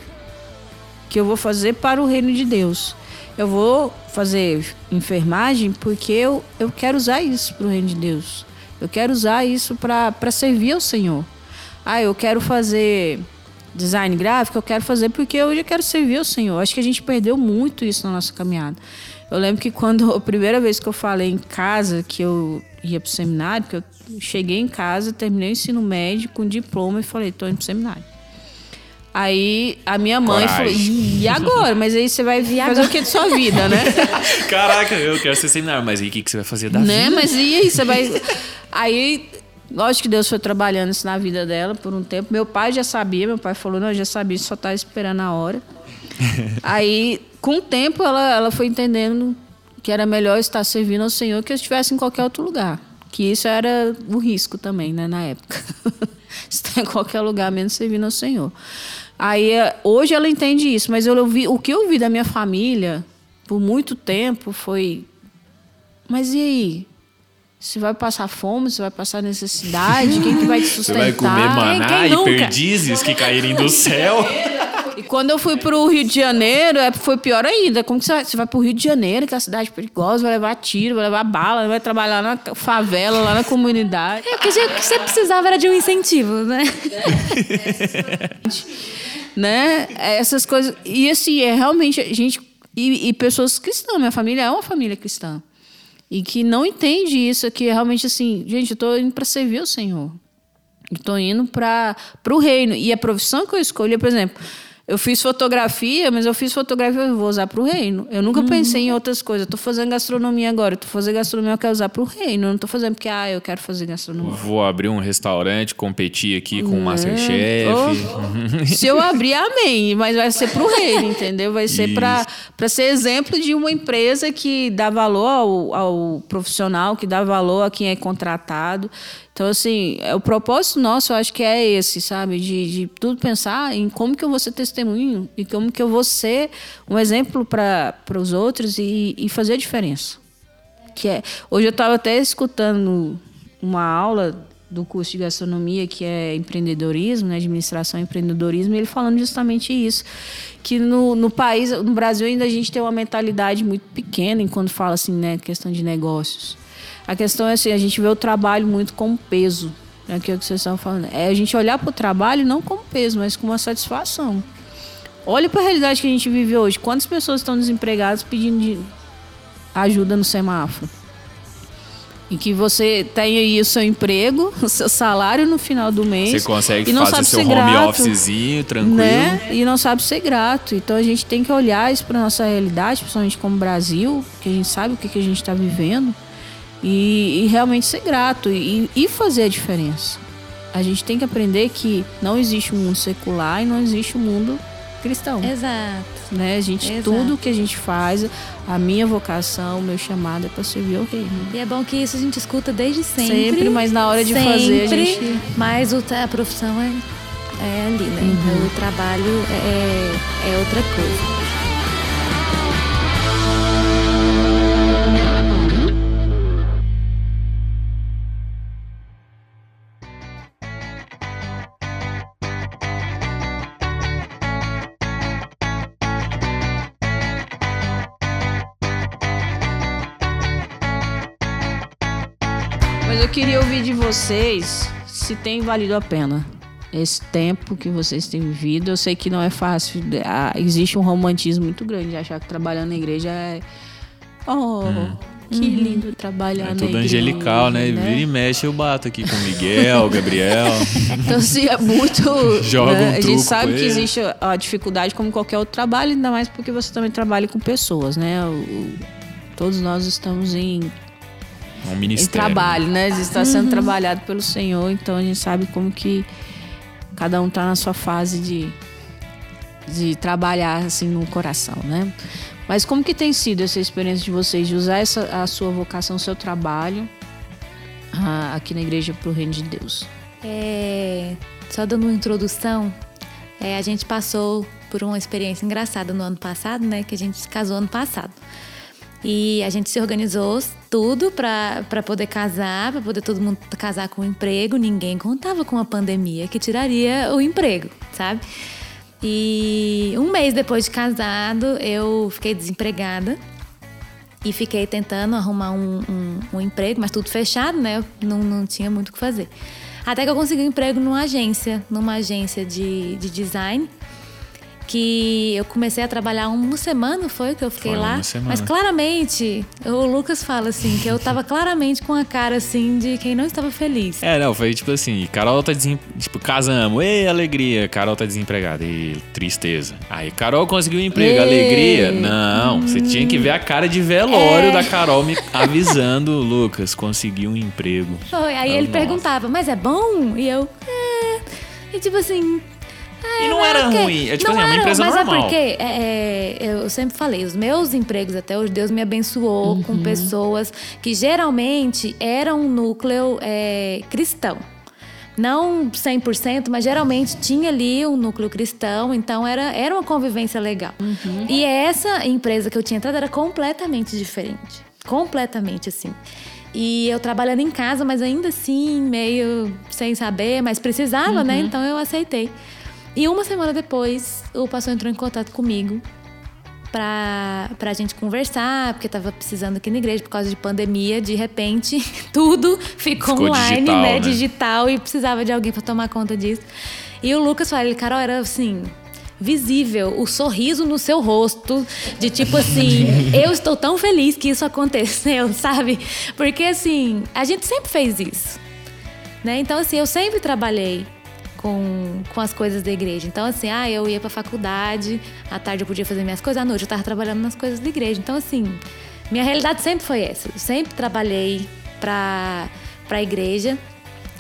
Speaker 2: que eu vou fazer para o reino de Deus. Eu vou fazer enfermagem porque eu, eu quero usar isso para o reino de Deus. Eu quero usar isso para servir ao Senhor. Ah, eu quero fazer design gráfico, eu quero fazer porque eu já quero servir ao Senhor. Acho que a gente perdeu muito isso na nossa caminhada. Eu lembro que quando a primeira vez que eu falei em casa que eu ia pro seminário, que eu cheguei em casa, terminei o ensino médio com diploma e falei, tô indo pro seminário. Aí a minha mãe
Speaker 3: Coragem.
Speaker 2: falou, e agora? Mas aí você vai fazer o que de sua vida, né?
Speaker 3: Caraca, eu quero ser seminário, mas aí o que, que você vai fazer da
Speaker 2: né?
Speaker 3: vida?
Speaker 2: Mas e aí? Você vai. Aí, lógico que Deus foi trabalhando isso na vida dela por um tempo. Meu pai já sabia, meu pai falou, não, já sabia, só estava esperando a hora. aí, com o tempo, ela, ela foi entendendo que era melhor estar servindo ao Senhor que eu estivesse em qualquer outro lugar. Que isso era o risco também, né, na época. estar em qualquer lugar, menos servindo ao Senhor. Aí, eh, hoje ela entende isso, mas eu ouvi, o que eu ouvi da minha família por muito tempo foi mas e aí? Você vai passar fome? Você vai passar necessidade? Quem que vai te
Speaker 3: Você
Speaker 2: sustentar?
Speaker 3: vai comer maná
Speaker 4: quem
Speaker 3: e
Speaker 4: nunca?
Speaker 3: perdizes que caírem do céu.
Speaker 2: E quando eu fui pro Rio de Janeiro, é- foi pior ainda. Como que você vai? Você vai pro Rio de Janeiro, que é uma cidade perigosa, vai levar tiro, vai levar bala, vai trabalhar na favela, lá na comunidade.
Speaker 4: É, o que você- o que você precisava era de um incentivo, né?
Speaker 2: né? Essas coisas. E assim, é realmente a gente. E, e pessoas cristãs, minha família é uma família cristã. E que não entende isso, que é realmente assim, gente, eu tô indo para servir o Senhor. Tô indo para o reino. E a profissão que eu escolhi, por exemplo, Eu fiz fotografia, mas eu fiz fotografia eu vou usar para o reino. Eu nunca pensei em outras coisas. Tô fazendo gastronomia agora. Eu tô fazendo gastronomia eu quero usar para o reino. Eu não tô fazendo porque ah, eu quero fazer gastronomia.
Speaker 3: Vou abrir um restaurante, competir aqui com o Masterchef.
Speaker 2: Oh, se eu abrir, amém. Mas vai ser para o reino, entendeu? Vai ser para ser exemplo de uma empresa que dá valor ao, ao profissional, que dá valor a quem é contratado. Então, assim, é, o propósito nosso, eu acho que é esse, sabe? De, de tudo pensar em como que eu vou ser testemunho e como que eu vou ser um exemplo para os outros e, e fazer a diferença. Que é, hoje eu estava até escutando uma aula do curso de gastronomia, que é empreendedorismo, né, administração e empreendedorismo, ele falando justamente isso, que no, no país, no Brasil ainda a gente tem uma mentalidade muito pequena enquanto fala assim, né, questão de negócios. A questão é assim, a gente vê o trabalho muito como peso, né, que é o que vocês estão falando. É a gente olhar para o trabalho não como peso, mas como uma satisfação. Olha para a realidade que a gente vive hoje. Quantas pessoas estão desempregadas pedindo ajuda no semáforo? E que você tem aí o seu emprego, o seu salário no final do mês.
Speaker 3: Você consegue
Speaker 2: e não
Speaker 3: fazer
Speaker 2: sabe
Speaker 3: seu
Speaker 2: ser
Speaker 3: home
Speaker 2: grato,
Speaker 3: officezinho, tranquilo.
Speaker 2: Né? E não sabe ser grato. Então a gente tem que olhar isso para nossa realidade, principalmente como Brasil, que a gente sabe o que, que a gente está vivendo, e, e, realmente ser grato e, e fazer a diferença. A gente tem que aprender que não existe um mundo secular e não existe um mundo cristão.
Speaker 4: Exato.
Speaker 2: Né? A gente,
Speaker 4: Exato.
Speaker 2: tudo que a gente faz, a minha vocação, o meu chamado é para servir ao reino.
Speaker 4: E é bom que isso a gente escuta desde sempre.
Speaker 2: Sempre, mas na hora de
Speaker 4: sempre,
Speaker 2: fazer a gente.
Speaker 4: Mas o, a profissão é, é ali, né?
Speaker 2: Uhum.
Speaker 4: O trabalho é, é outra coisa.
Speaker 2: Queria ouvir de vocês se tem valido a pena esse tempo que vocês têm vivido. Eu sei que não é fácil. ah, Existe um romantismo muito grande de achar que trabalhando na igreja é. Oh, que lindo trabalhar
Speaker 3: É
Speaker 2: na
Speaker 3: tudo
Speaker 2: igreja.
Speaker 3: angelical, né? Vira e mexe, eu bato aqui com o Miguel, Gabriel.
Speaker 2: Então, assim, é muito.
Speaker 3: Joga um
Speaker 2: A gente
Speaker 3: truco
Speaker 2: sabe que
Speaker 3: ele.
Speaker 2: existe a dificuldade como qualquer outro trabalho, ainda mais porque você também trabalha com pessoas, né? O- todos nós estamos em,
Speaker 3: Um
Speaker 2: em
Speaker 3: ministério.
Speaker 2: trabalho, né? Está sendo trabalhado pelo Senhor, então a gente sabe como que cada um está na sua fase de, de trabalhar assim no coração, né? Mas como que tem sido essa experiência de vocês de usar essa, a sua vocação, o seu trabalho ah, aqui na igreja para o reino de Deus?
Speaker 4: É, só dando uma introdução, é, a gente passou por uma experiência engraçada no ano passado, né? Que a gente se casou ano passado. E a gente se organizou tudo para poder casar, para poder todo mundo casar com um emprego. Ninguém contava com a pandemia que tiraria o emprego, sabe? E um mês depois de casado, eu fiquei desempregada. E fiquei tentando arrumar um, um- um emprego, mas tudo fechado, né? Não, não tinha muito o que fazer. Até que eu consegui um emprego numa agência, numa agência de, de design. Que eu comecei a trabalhar uma semana, foi que eu fiquei
Speaker 3: Foi
Speaker 4: lá.
Speaker 3: uma semana.
Speaker 4: Mas claramente, o Lucas fala assim, que eu tava claramente com a cara assim de quem não estava feliz.
Speaker 3: É, não, foi tipo assim, Carol tá desem... tipo, casamos, ei, alegria, Carol tá desempregada, e tristeza. Aí, Carol conseguiu um emprego,
Speaker 2: Ei.
Speaker 3: alegria. Não, você tinha que ver a cara de velório da Carol me avisando, Lucas, conseguiu um emprego.
Speaker 4: Foi, aí ele
Speaker 3: nossa.
Speaker 4: perguntava, mas é bom? E eu, é. E tipo assim. É,
Speaker 3: E não era
Speaker 4: ok.
Speaker 3: ruim, é tipo
Speaker 4: não
Speaker 3: assim, é uma
Speaker 4: era,
Speaker 3: empresa
Speaker 4: mas
Speaker 3: normal.
Speaker 4: é porque é, é, eu sempre falei, os meus empregos até hoje, Deus me abençoou
Speaker 3: Uhum.
Speaker 4: com pessoas que geralmente eram um núcleo é, cristão. Não 100%, mas geralmente tinha ali um núcleo cristão, então era, era uma convivência legal. E essa empresa que eu tinha entrado era completamente diferente. Completamente assim. E eu trabalhando em casa, mas ainda assim, meio sem saber, mas precisava, né? Então eu aceitei. E uma semana depois, o pastor entrou em contato comigo pra, pra gente conversar, porque tava precisando aqui na igreja por causa de pandemia. De repente, tudo ficou,
Speaker 3: Ficou
Speaker 4: online,
Speaker 3: digital,
Speaker 4: né?
Speaker 3: né?
Speaker 4: Digital e precisava de alguém pra tomar conta disso. E o Lucas falou, ele, Carol, era assim. Visível, o sorriso no seu rosto, de tipo assim, eu estou tão feliz que isso aconteceu, sabe? Porque assim, a gente sempre fez isso, né? Então assim, eu sempre trabalhei com, com as coisas da igreja. Então, assim, ah, eu ia pra faculdade, à tarde eu podia fazer minhas coisas, à noite eu tava trabalhando nas coisas da igreja. Então, assim, minha realidade sempre foi essa. Eu sempre trabalhei pra, pra igreja.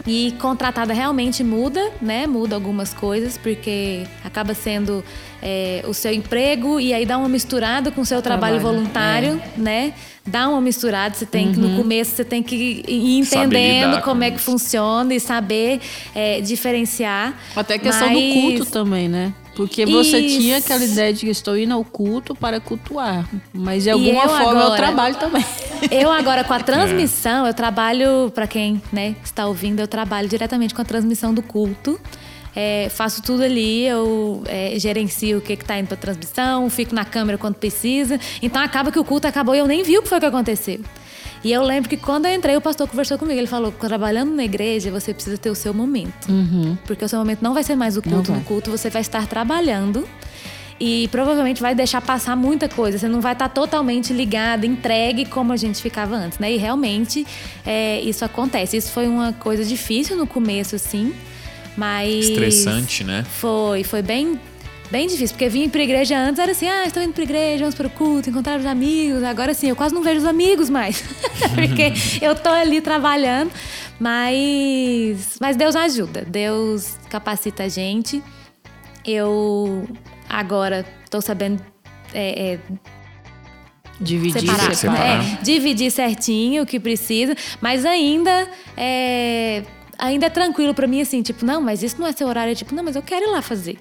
Speaker 4: E contratada realmente muda, né? Muda algumas coisas, porque acaba sendo é, o seu emprego e aí dá uma misturada com o seu trabalho,
Speaker 2: Trabalho,
Speaker 4: voluntário, né? Dá uma misturada, você tem que, no começo, você tem que ir entendendo como
Speaker 3: com
Speaker 4: é que
Speaker 3: isso.
Speaker 4: funciona e saber é, diferenciar.
Speaker 2: Até a questão
Speaker 4: Mas-
Speaker 2: do culto também, né? Porque você
Speaker 4: Isso.
Speaker 2: tinha aquela ideia de que estou indo ao culto para cultuar. Mas de
Speaker 4: E
Speaker 2: alguma
Speaker 4: eu
Speaker 2: forma é o
Speaker 4: agora?
Speaker 2: trabalho também.
Speaker 4: Eu agora com a transmissão, eu trabalho, para quem né, está ouvindo, eu trabalho diretamente com a transmissão do culto. É, faço tudo ali, eu é, gerencio o que está indo para transmissão, fico na câmera quando precisa. Então acaba que o culto acabou e eu nem vi o que foi que aconteceu. E eu lembro que quando eu entrei, o pastor conversou comigo. Ele falou: trabalhando na igreja, você precisa ter o seu momento. Porque o seu momento não vai ser mais o culto. No culto, você vai estar trabalhando. E provavelmente vai deixar passar muita coisa. Você não vai estar totalmente ligado, entregue como a gente ficava antes, né? E realmente é, isso acontece. Isso foi uma coisa difícil no começo, assim. Mas.
Speaker 3: Estressante, né?
Speaker 4: Foi, foi bem, bem difícil. Porque vir pra igreja antes era assim: ah, estou indo pra igreja, vamos pro culto, encontrar os amigos. Agora sim, eu quase não vejo os amigos mais. porque eu tô ali trabalhando. Mas, mas Deus ajuda, Deus capacita a gente. Eu agora tô sabendo é, é,
Speaker 2: Dividir,
Speaker 4: separar,
Speaker 3: separar.
Speaker 4: É, dividir certinho o que precisa, mas ainda é, ainda é tranquilo pra mim assim, tipo, não, mas isso não é seu horário, é tipo, não, mas eu quero ir lá fazer.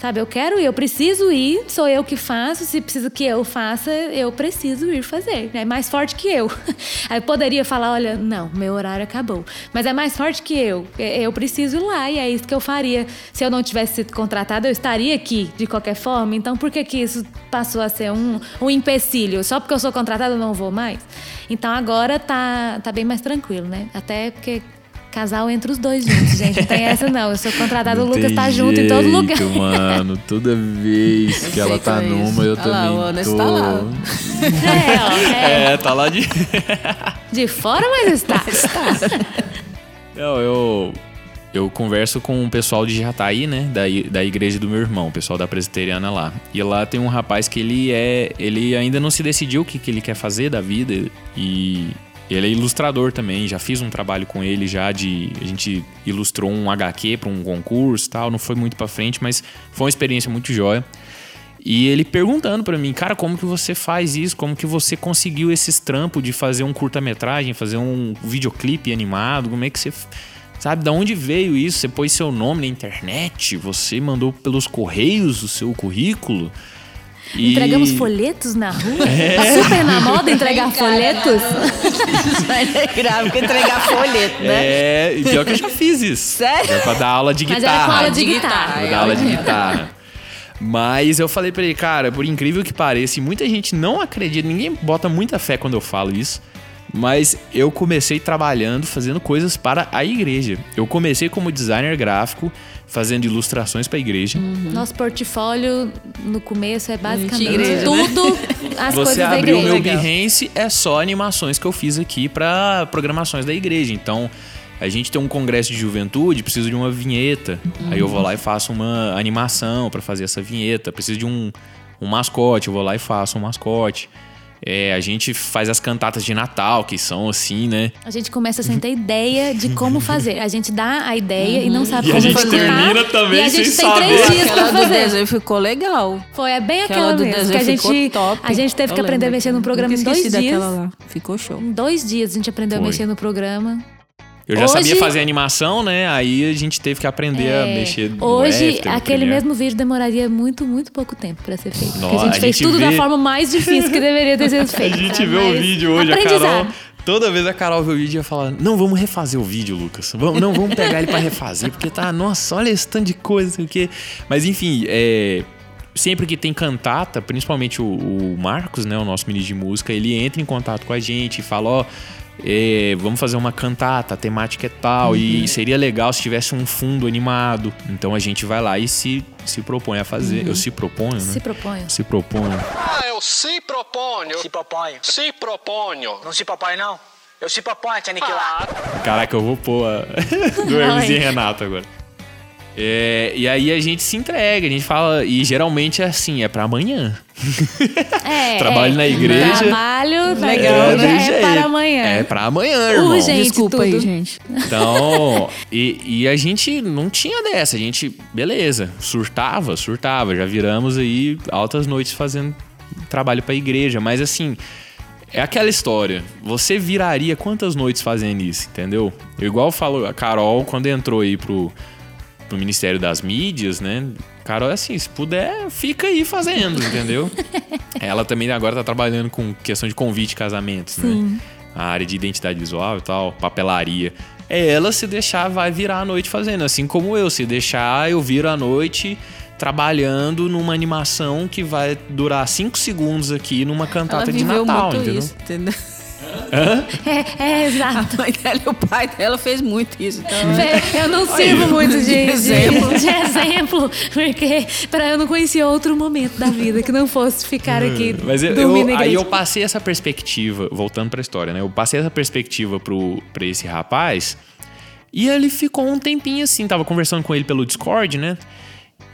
Speaker 4: Sabe, eu quero ir, eu preciso ir, sou eu que faço, se precisa que eu faça, eu preciso ir fazer. É mais forte que eu. Aí eu poderia falar, olha, não, meu horário acabou. Mas é mais forte que eu. Eu preciso ir lá e é isso que eu faria. Se eu não tivesse sido contratada, eu estaria aqui de qualquer forma. Então por que que isso passou a ser um, um empecilho? Só porque eu sou contratada eu não vou mais? Então agora tá, tá bem mais tranquilo, né? Até porque casal entre os dois juntos, gente. Não tem essa não. Eu sou contratada, o Lucas tá junto em todo lugar.
Speaker 3: mano. Toda vez que ela tá numa, eu
Speaker 2: Olha
Speaker 3: também
Speaker 2: lá, o Anderson
Speaker 3: tô.
Speaker 2: tá lá.
Speaker 4: É, ó, é.
Speaker 3: É, tá lá de.
Speaker 4: De fora, mas está.
Speaker 3: Não, eu. Eu converso com o pessoal de Jataí, né? Da, da igreja do meu irmão, o pessoal da presbiteriana lá. E lá tem um rapaz que ele é. Ele ainda não se decidiu o que, que ele quer fazer da vida. E ele é ilustrador também. Já fiz um trabalho com ele já de. A gente ilustrou um HQ pra um concurso tal. Não foi muito pra frente, mas foi uma experiência muito jóia. E ele perguntando pra mim, cara, como que você faz isso? Como que você conseguiu esses trampos de fazer um curta-metragem, fazer um videoclipe animado? Como é que você. Sabe, da onde veio isso? Você pôs seu nome na internet? Você mandou pelos correios o seu currículo? E-
Speaker 4: Entregamos folhetos na rua?
Speaker 3: É.
Speaker 4: Tá super na moda entregar folhetos?
Speaker 2: Mas é grave que entregar folheto, né?
Speaker 3: É, e pior que eu já fiz isso.
Speaker 2: Sério?
Speaker 3: É pra dar aula de
Speaker 4: Mas
Speaker 3: guitarra.
Speaker 4: era com aula de guitarra.
Speaker 3: Vou dar aula de guitarra. Mas eu falei pra ele, cara, por incrível que pareça, e muita gente não acredita, ninguém bota muita fé quando eu falo isso. Mas eu comecei trabalhando, fazendo coisas para a igreja. Eu comecei como designer gráfico, fazendo ilustrações para a igreja.
Speaker 4: Nosso portfólio no começo é basicamente
Speaker 2: igreja,
Speaker 4: tudo as coisas
Speaker 3: Você
Speaker 4: da
Speaker 3: abriu o
Speaker 4: igreja.
Speaker 3: meu. Behance, é só animações que eu fiz aqui para programações da igreja. Então, a gente tem um congresso de juventude, preciso de uma vinheta. Aí eu vou lá e faço uma animação para fazer essa vinheta. Preciso de um, um mascote, eu vou lá e faço um mascote. É, a gente faz as cantatas de Natal, que são assim, né?
Speaker 4: A gente começa sem ter ideia de como fazer. A gente dá a ideia e não sabe
Speaker 3: E a
Speaker 4: como
Speaker 3: gente
Speaker 4: executar.
Speaker 3: termina também
Speaker 4: E a
Speaker 3: sem
Speaker 4: gente tem
Speaker 3: saber.
Speaker 4: três dias
Speaker 2: Aquela
Speaker 4: pra
Speaker 2: do
Speaker 4: fazer.
Speaker 2: desenho ficou legal.
Speaker 4: Foi, é bem
Speaker 2: Aquela
Speaker 4: aquela
Speaker 2: do
Speaker 4: mesmo. Que a gente,
Speaker 2: ficou top.
Speaker 4: a gente teve
Speaker 2: Eu
Speaker 4: que aprender a mexer no programa em dois dias.
Speaker 2: lá. Ficou show.
Speaker 4: Em dois dias a gente aprendeu
Speaker 3: Foi.
Speaker 4: a mexer no programa.
Speaker 3: Eu já
Speaker 4: Hoje-
Speaker 3: sabia fazer animação, né? Aí a gente teve que aprender a
Speaker 4: É,
Speaker 3: mexer no
Speaker 4: Hoje,
Speaker 3: no
Speaker 4: aquele mesmo vídeo demoraria muito, muito pouco tempo pra ser feito. Porque
Speaker 3: Nossa,
Speaker 4: a gente
Speaker 3: a
Speaker 4: fez
Speaker 3: gente
Speaker 4: tudo
Speaker 3: vê-
Speaker 4: da forma mais difícil que deveria ter sido
Speaker 3: A
Speaker 4: feito.
Speaker 3: gente
Speaker 4: sabe?
Speaker 3: vê o vídeo hoje, a. Carol. Toda vez a Carol vê o vídeo e fala: Não, vamos refazer o vídeo, Lucas. Vamos, não, vamos pegar ele pra refazer, porque tá, nossa, olha esse tanto de coisa, sei o quê. Mas enfim, é. Sempre que tem cantata, principalmente o, o Marcos, né, o nosso ministro de música, ele entra em contato com a gente e fala: Ó, é, vamos fazer uma cantata, a temática é tal, e seria legal se tivesse um fundo animado. Então a gente vai lá e se, se propõe a fazer. Eu se proponho, né?
Speaker 4: Se proponho.
Speaker 3: Se proponho.
Speaker 5: Ah, eu se proponho.
Speaker 6: Se proponho.
Speaker 5: Se proponho.
Speaker 6: Não se propõe, não? Eu se proponho a te aniquilar.
Speaker 5: Ah,
Speaker 3: Caraca, eu vou pôr a... do Hermes e. Renato agora. É, e aí a gente se entrega, a gente fala, e geralmente é assim, é pra amanhã.
Speaker 4: É,
Speaker 3: Trabalho
Speaker 4: é.
Speaker 3: na igreja.
Speaker 4: Trabalho na
Speaker 2: Legal,
Speaker 4: igreja
Speaker 3: do
Speaker 4: é
Speaker 3: jeito.
Speaker 4: para amanhã.
Speaker 3: É pra amanhã, irmão.
Speaker 4: Urgente.
Speaker 2: Desculpa aí,
Speaker 4: tudo.
Speaker 2: gente.
Speaker 3: Então, e, e a gente não tinha dessa. A gente, beleza, surtava, surtava. Já viramos aí altas noites fazendo trabalho pra igreja. Mas assim, é aquela história. Você viraria quantas noites fazendo isso, entendeu? Eu igual falo, a Carol, quando entrou aí pro, pro Ministério das Mídias, né? Carol é assim, se puder, fica aí fazendo, entendeu? Ela também agora tá trabalhando com questão de convite e casamentos, né? A área de identidade visual e tal, papelaria. É ela se deixar, vai virar a noite fazendo. Assim como eu, se deixar, eu viro a noite trabalhando numa animação que vai durar 5 segundos aqui numa cantata de Natal,
Speaker 2: muito
Speaker 3: entendeu?
Speaker 2: isso, entendeu?
Speaker 4: É, é, exato.
Speaker 2: A mãe dela e o pai dela fez muito isso. Então,
Speaker 4: Fê, Eu não sirvo muito de,
Speaker 2: de exemplo.
Speaker 4: de exemplo, porque para eu não conhecia outro momento da vida que não fosse ficar aqui
Speaker 3: Mas eu,
Speaker 4: dormindo
Speaker 3: eu- aí eu passei essa perspectiva, voltando pra história, né? Eu passei essa perspectiva pro, pra esse rapaz e ele ficou um tempinho assim, tava conversando com ele pelo Discord, né?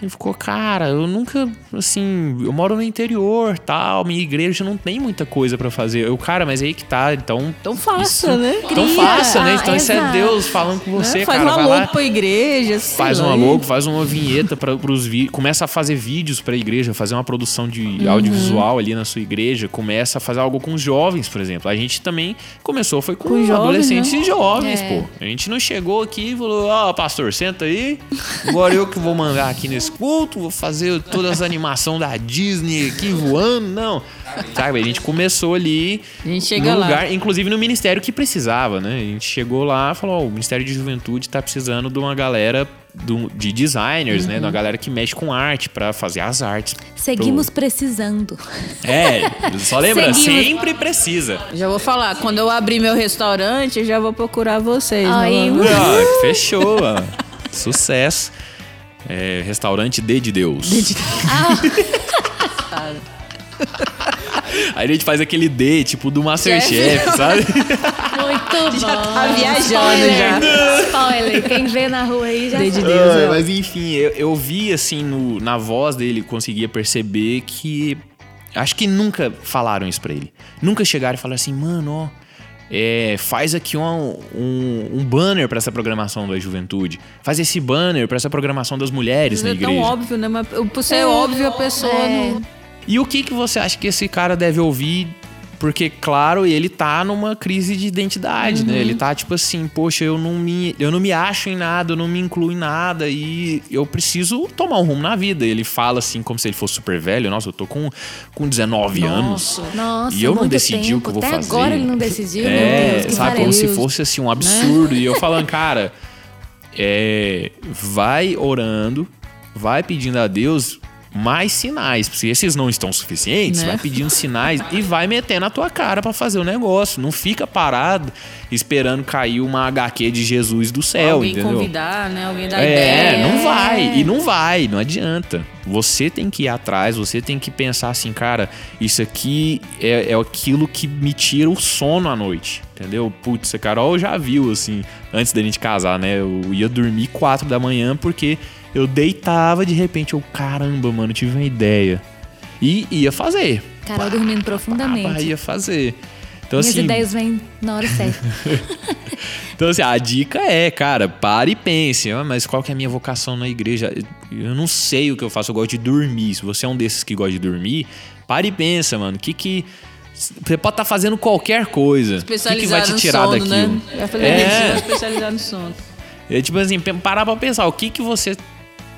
Speaker 3: Ele ficou, cara, eu nunca, assim, eu moro no interior, tal, minha igreja não tem muita coisa pra fazer. Eu, cara, mas aí que tá, então...
Speaker 2: Então faça,
Speaker 3: isso-
Speaker 2: né?
Speaker 3: Então
Speaker 4: Cria.
Speaker 3: faça, né?
Speaker 4: Ah,
Speaker 3: Então isso é. Deus falando com você,
Speaker 2: Né? faz
Speaker 3: cara.
Speaker 2: uma
Speaker 3: vai lá,
Speaker 2: logo pra igreja. sei
Speaker 3: Faz
Speaker 2: lá,
Speaker 3: uma logo, faz uma vinheta para os vídeos, começa a fazer vídeos para a igreja, fazer uma produção de
Speaker 2: Uhum.
Speaker 3: audiovisual ali na sua igreja, começa a fazer algo com os jovens, por exemplo. A gente também começou foi com,
Speaker 2: Com jovens,
Speaker 3: adolescentes
Speaker 2: né?
Speaker 3: e jovens,
Speaker 4: É.
Speaker 3: pô. A gente não chegou aqui e falou: "Ó, pastor, senta aí. Agora eu que vou mandar aqui nesse culto, vou fazer todas as animações da Disney aqui voando". Não. Sabe, a gente começou ali
Speaker 2: A gente chega
Speaker 3: no
Speaker 2: lá.
Speaker 3: lugar, inclusive no ministério que precisava, né? A gente chegou lá e falou: ó, o Ministério de Juventude tá precisando de uma galera do- de designers, né? De uma galera que mexe com arte pra fazer as artes.
Speaker 4: Seguimos
Speaker 3: pro-
Speaker 4: precisando.
Speaker 3: É, só lembra,
Speaker 4: Seguimos.
Speaker 3: sempre precisa.
Speaker 2: Já vou falar, quando eu abrir meu restaurante, eu já vou procurar vocês.
Speaker 4: Aí,
Speaker 2: não vou-
Speaker 3: Ah, fechou, ó. Sucesso. É, restaurante D de Deus. Aí a gente faz aquele D, tipo do Masterchef, sabe?
Speaker 4: Muito bom.
Speaker 2: tá viajando
Speaker 4: Spoiler. Spoiler. Quem vê na rua aí já
Speaker 2: Day de. Deus.
Speaker 3: Ah, mas enfim, eu, eu vi assim no- na voz dele, conseguia perceber que. Acho que nunca falaram isso pra ele. Nunca chegaram e falaram assim, mano, ó. É, faz aqui um, um, um banner pra essa programação da juventude. Faz esse banner pra essa programação das mulheres na
Speaker 2: É tão
Speaker 3: igreja.
Speaker 2: óbvio, né? Mas por ser óbvio, a pessoa
Speaker 4: É.
Speaker 2: não...
Speaker 3: E o que, que você acha que esse cara deve ouvir? Porque, claro, ele tá numa crise de identidade, né? Ele tá tipo assim, poxa, eu não, me, eu não me acho em nada, eu não me incluo em nada e eu preciso tomar um rumo na vida. Ele fala assim, como se ele fosse super velho. Nossa, eu tô com, com 19 anos.
Speaker 4: Nossa,
Speaker 3: E eu não decidi o que eu
Speaker 4: tempo.
Speaker 3: vou
Speaker 4: Até
Speaker 3: fazer.
Speaker 4: agora ele não decidiu.
Speaker 3: É,
Speaker 4: meu Deus,
Speaker 3: sabe? Como se fosse assim um absurdo. E eu falando, cara, é, vai orando, vai pedindo a Deus mais sinais. Se esses não estão suficientes,
Speaker 2: Né?
Speaker 3: vai pedindo sinais e vai metendo a tua cara pra fazer o negócio. Não fica parado esperando cair uma HQ de Jesus do céu,
Speaker 2: Alguém
Speaker 3: entendeu?
Speaker 2: convidar, né? Alguém dar
Speaker 3: É,
Speaker 2: ideia.
Speaker 3: não vai. E não vai, não adianta. Você tem que ir atrás, você tem que pensar assim, cara, isso aqui é, é aquilo que me tira o sono à noite. Entendeu? Putz, a Carol já viu, assim, antes da gente casar, né? Eu ia dormir quatro da manhã porque eu deitava de repente, eu, caramba, mano, tive uma ideia. E ia fazer.
Speaker 4: Carol dormindo profundamente.
Speaker 3: Pá, ia fazer. Então,
Speaker 4: Minhas
Speaker 3: assim,
Speaker 4: ideias vêm na hora certa.
Speaker 3: então, assim, a dica é, cara, pare e pense. Ah, mas qual que é a minha vocação na igreja? Eu não sei o que eu faço, eu gosto de dormir. Se você é um desses que gosta de dormir, pare e pensa, mano. O que que... Você pode estar fazendo qualquer coisa. O que, que vai
Speaker 2: Especializado
Speaker 3: te tirar
Speaker 2: sono,
Speaker 3: daquilo?
Speaker 2: né? Eu
Speaker 3: É.
Speaker 2: medicina especializada no sono.
Speaker 3: É tipo assim, parar pra pensar. O que que você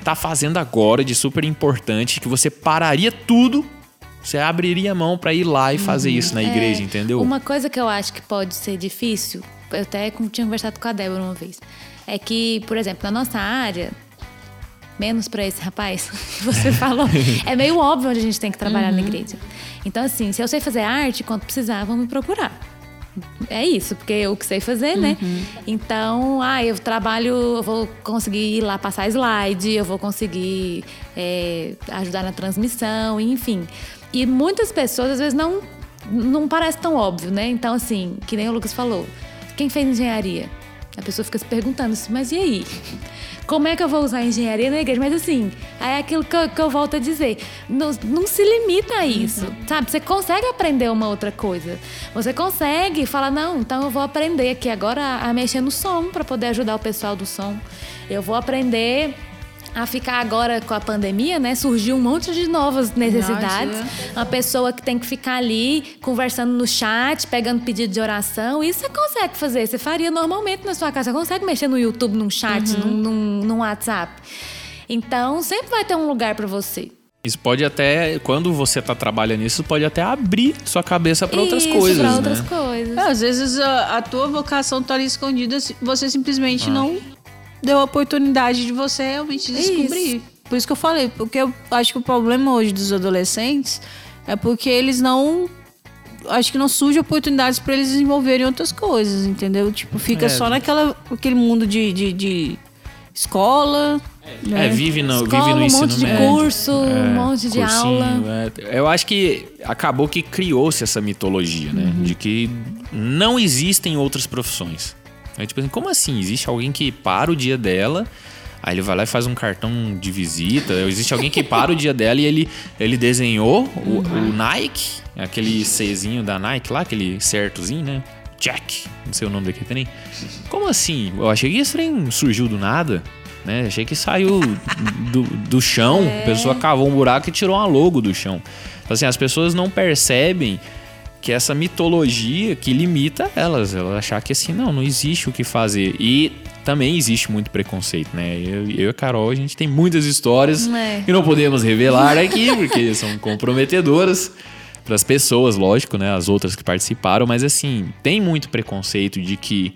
Speaker 3: tá fazendo agora de super importante que você pararia tudo... Você abriria a mão pra ir lá e fazer isso na igreja, entendeu?
Speaker 4: É, Uma coisa que eu acho que pode ser difícil, eu até tinha conversado com a Débora uma vez, é que, por exemplo, na nossa área, menos pra esse rapaz que você falou, é meio óbvio onde a gente tem que trabalhar na igreja. Então, assim, se eu sei fazer arte, quando precisar, vão me procurar. É isso, porque eu que sei fazer, né? Então, ah, eu trabalho, eu vou conseguir ir lá passar slide, eu vou conseguir é, ajudar na transmissão, enfim. E muitas pessoas, às vezes, não, não parece tão óbvio, né? Então, assim, que nem o Lucas falou, quem fez engenharia? A pessoa fica se perguntando assim, mas e aí? Como é que eu vou usar a engenharia na igreja? Mas assim, é aquilo que eu, que eu volto a dizer. Não, não se limita a isso, sabe? Você consegue aprender uma outra coisa. Você consegue falar, não, então eu vou aprender aqui agora a, a mexer no som para poder ajudar o pessoal do som. Eu vou aprender a ficar agora com a pandemia, né? Surgiu um monte de novas necessidades.
Speaker 2: Nossa.
Speaker 4: Uma pessoa que tem que ficar ali conversando no chat, pegando pedido de oração. Isso você consegue fazer. Você faria normalmente na sua casa. Você consegue mexer no YouTube, num chat, num, num, num WhatsApp. Então, sempre vai ter um lugar para você.
Speaker 3: Isso pode até, quando você tá trabalhando nisso, pode até abrir sua cabeça para outras coisas,
Speaker 4: pra
Speaker 3: né?
Speaker 4: outras coisas.
Speaker 2: É, às vezes a, a tua vocação tá ali escondida, se- você simplesmente
Speaker 3: Ah.
Speaker 2: não deu a oportunidade de você realmente descobrir. Por isso que eu falei, porque eu acho que o problema hoje dos adolescentes é porque eles não. Acho que não surge oportunidades para eles desenvolverem outras coisas, entendeu? Tipo, fica
Speaker 3: É.
Speaker 2: só naquela aquele mundo de, de, de escola. né?
Speaker 3: É, vive no,
Speaker 4: Escola,
Speaker 3: vive no
Speaker 4: um
Speaker 3: ensino
Speaker 4: monte de
Speaker 3: médio.
Speaker 4: curso, um monte de
Speaker 3: cursinho,
Speaker 4: aula.
Speaker 3: é. Eu acho que acabou que criou-se essa mitologia, né?
Speaker 4: Uhum.
Speaker 3: De que não existem outras profissões. É tipo assim, como assim? Existe alguém que para o dia dela, aí ele vai lá e faz um cartão de visita. Existe alguém que para o dia dela e ele, ele desenhou o,
Speaker 4: Uhum.
Speaker 3: o Nike, aquele Czinho da Nike lá, aquele certozinho, né? Jack, não sei o nome daquele trem. Como assim? Eu achei que esse trem surgiu do nada. Né? Achei que saiu do, do chão,
Speaker 4: É.
Speaker 3: a pessoa cavou um buraco e tirou uma logo do chão. Então, assim, as pessoas não percebem que essa mitologia que limita elas, elas achar que assim, não, não existe o que fazer. E também existe muito preconceito, né? Eu, eu e a Carol, a gente tem muitas histórias
Speaker 4: É.
Speaker 3: que não podemos revelar aqui, porque são comprometedoras para as pessoas, lógico, né? As outras que participaram, mas assim, tem muito preconceito de que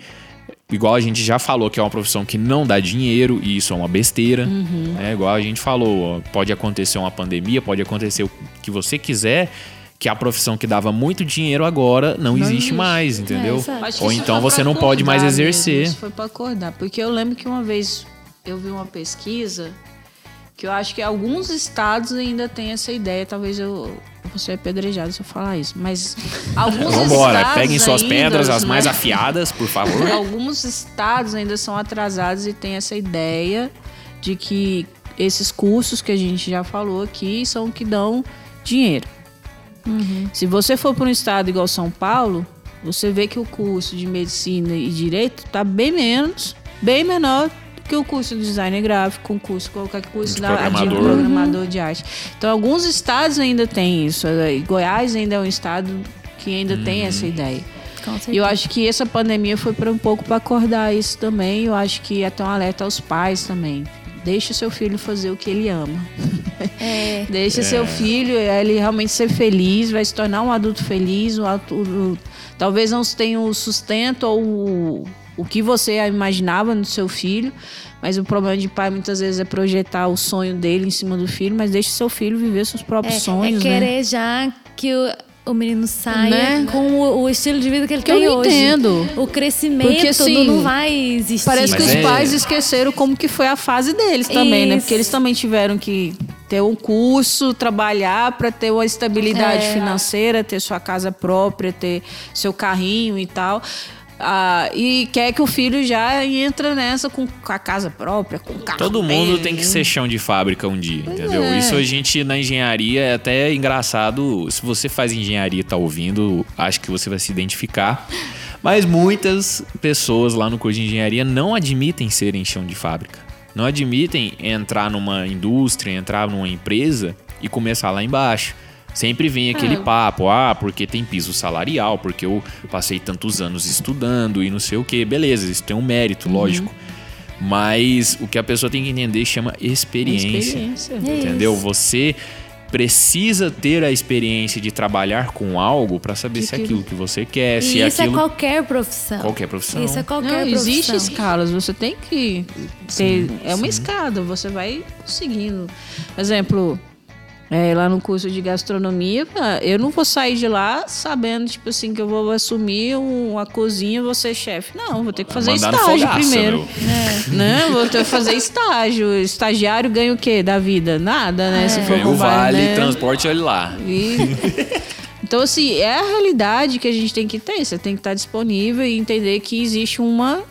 Speaker 3: igual a gente já falou que é uma profissão que não dá dinheiro e isso é uma besteira. né? Igual a gente falou, ó, pode acontecer uma pandemia, pode acontecer o que você quiser, que a profissão que dava muito dinheiro agora não, existe,
Speaker 2: existe.
Speaker 3: mais, entendeu?
Speaker 4: É,
Speaker 3: Ou então você não pode mais exercer.
Speaker 2: mesmo, Isso foi pra acordar. Porque eu lembro que uma vez eu vi uma pesquisa que eu acho que alguns estados ainda têm essa ideia. Talvez eu vou ser apedrejado se eu falar isso. Mas alguns
Speaker 3: Vambora,
Speaker 2: estados
Speaker 3: peguem suas
Speaker 2: ainda,
Speaker 3: pedras, as
Speaker 2: né?
Speaker 3: mais afiadas, por favor.
Speaker 2: Alguns estados ainda são atrasados e têm essa ideia de que esses cursos que a gente já falou aqui são que dão dinheiro. Se você for para um estado igual São Paulo, você vê que o curso de medicina e direito está bem menos, bem menor do que o curso de design gráfico, um curso, qualquer curso
Speaker 3: De
Speaker 2: da,
Speaker 3: programador.
Speaker 2: de programador de arte. Então, alguns estados ainda têm isso. E Goiás ainda é um estado que ainda tem
Speaker 3: Uhum.
Speaker 2: essa ideia. E eu acho que essa pandemia foi para um pouco para acordar isso também. Eu acho que até um alerta aos pais também. Deixa seu filho fazer o que ele ama.
Speaker 4: É.
Speaker 2: Deixa seu filho ele realmente ser feliz, vai se tornar um adulto feliz, um adulto, talvez não tenha o sustento ou o, o que você imaginava no seu filho, mas o problema de pai muitas vezes é projetar o sonho dele em cima do filho, mas deixe seu filho viver seus próprios
Speaker 4: É,
Speaker 2: sonhos,
Speaker 4: é
Speaker 2: né?
Speaker 4: querer já que o, o menino saia
Speaker 2: Né?
Speaker 4: com o, o estilo de vida que ele
Speaker 2: Que
Speaker 4: tem
Speaker 2: eu
Speaker 4: hoje.
Speaker 2: entendo.
Speaker 4: O crescimento
Speaker 2: Porque, assim,
Speaker 4: não vai existir.
Speaker 2: Parece que
Speaker 3: Mas
Speaker 2: os
Speaker 3: é-
Speaker 2: pais esqueceram como que foi a fase deles também, né?
Speaker 4: Isso.
Speaker 2: Porque eles também tiveram que ter um curso, trabalhar para ter uma estabilidade
Speaker 4: É.
Speaker 2: financeira, ter sua casa própria, ter seu carrinho e tal. Ah, e quer que o filho já entra nessa com, a casa própria, com o carro
Speaker 3: Todo mundo tem que ser chão de fábrica um dia, entendeu?
Speaker 2: é.
Speaker 3: Isso a gente na engenharia é até engraçado. Se você faz engenharia e tá ouvindo, acho que você vai se identificar. Mas muitas pessoas lá no curso de engenharia não admitem serem chão de fábrica. Não admitem entrar numa indústria, entrar numa empresa e começar lá embaixo. Sempre vem aquele papo, ah, porque tem piso salarial, porque eu passei tantos anos estudando e não sei o que. Beleza, isso tem um mérito, lógico. Mas o que a pessoa tem que entender chama experiência.
Speaker 2: Experiência.
Speaker 3: Entendeu? Você precisa ter a experiência de trabalhar com algo para saber se é
Speaker 2: aquilo-
Speaker 3: que você quer,
Speaker 4: E
Speaker 3: se é
Speaker 4: isso é
Speaker 3: aquilo.
Speaker 4: qualquer profissão.
Speaker 3: Qualquer profissão.
Speaker 4: Isso é qualquer
Speaker 2: Não,
Speaker 4: profissão.
Speaker 2: existe escalas, você tem que ter. é uma escada, você vai conseguindo. Exemplo, é, lá no curso de gastronomia, eu não vou sair de lá sabendo, tipo assim, que eu vou assumir um- uma cozinha e vou ser chefe. Não, vou ter que fazer
Speaker 3: Mandar
Speaker 2: estágio
Speaker 3: fogaça,
Speaker 2: primeiro.
Speaker 3: meu.
Speaker 2: Né? Vou ter que fazer estágio. Estagiário ganha o quê da vida? Nada, né? Se for
Speaker 3: Ganha o vale,
Speaker 2: né?
Speaker 3: transporte, olha lá.
Speaker 2: E- Então, assim, é a realidade que a gente tem que ter. Você tem que estar disponível e entender que existe uma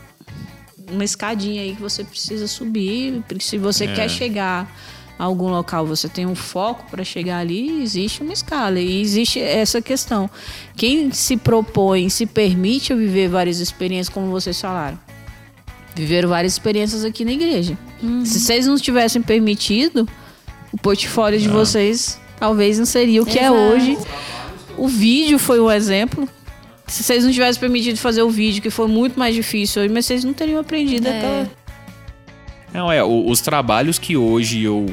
Speaker 2: uma escadinha aí que você precisa subir. Se você quer chegar algum local, você tem um foco para chegar ali, existe uma escala. E existe essa questão. Quem se propõe, se permite viver várias experiências, como vocês falaram. Viveram várias experiências aqui na igreja. Se vocês não tivessem permitido, o portfólio de vocês talvez não seria o que é
Speaker 4: Exato.
Speaker 2: hoje. O vídeo foi um exemplo. Se vocês não tivessem permitido fazer o vídeo, que foi muito mais difícil hoje, mas vocês não teriam aprendido
Speaker 4: É.
Speaker 2: aquela.
Speaker 3: Não, é, os trabalhos que hoje eu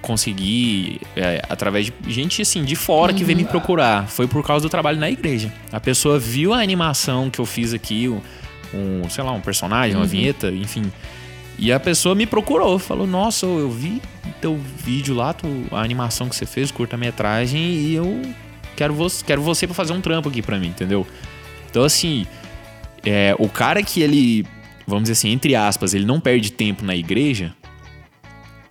Speaker 3: consegui é, através de gente assim de fora que veio me procurar foi por causa do trabalho na igreja. A pessoa viu a animação que eu fiz aqui, um, um, sei lá, um personagem, uma vinheta, enfim. E a pessoa me procurou, falou: Nossa, eu vi teu vídeo lá, tu- a animação que você fez, curta-metragem, e eu quero você, quero você pra fazer um trampo aqui pra mim, entendeu? Então, assim, é, o cara que ele, vamos dizer assim, entre aspas, ele não perde tempo na igreja,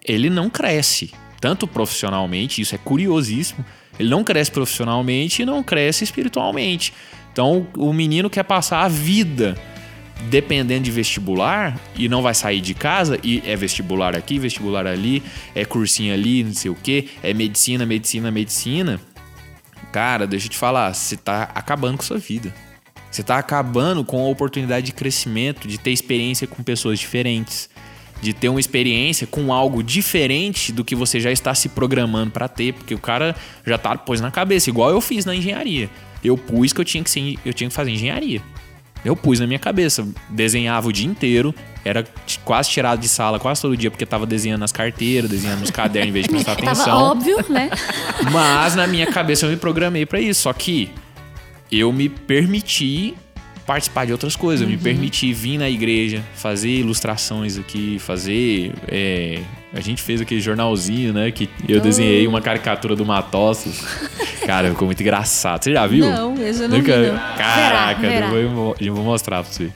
Speaker 3: ele não cresce. Tanto profissionalmente, isso é curiosíssimo. Ele não cresce profissionalmente e não cresce espiritualmente. Então, o menino quer passar a vida dependendo de vestibular e não vai sair de casa e é vestibular aqui, vestibular ali, é cursinho ali, não sei o que, é medicina, medicina, medicina. Cara, deixa eu te falar, você tá acabando com sua vida. Você tá acabando com a oportunidade de crescimento, de ter experiência com pessoas diferentes, de ter uma experiência com algo diferente do que você já está se programando para ter, porque o cara já tá pôs na cabeça, igual eu fiz na engenharia. Eu pus que eu tinha que ser, eu tinha que fazer engenharia. Eu pus na minha cabeça, desenhava o dia inteiro, era quase tirado de sala quase todo dia porque tava desenhando nas carteiras, desenhando nos cadernos em vez de prestar
Speaker 4: Tava
Speaker 3: atenção.
Speaker 4: óbvio, né?
Speaker 3: Mas na minha cabeça eu me programei pra isso. Só que eu me permiti participar de outras coisas. Eu me permiti vir na igreja, fazer ilustrações aqui, fazer. é, a gente fez aquele jornalzinho, né? Que eu desenhei uma caricatura do Matossos. Cara, ficou muito engraçado. Você já viu?
Speaker 2: Não, esse eu não
Speaker 3: Nunca-
Speaker 2: vi, não.
Speaker 3: Caraca,
Speaker 4: Verá,
Speaker 3: Eu, vou, eu vou mostrar pra você.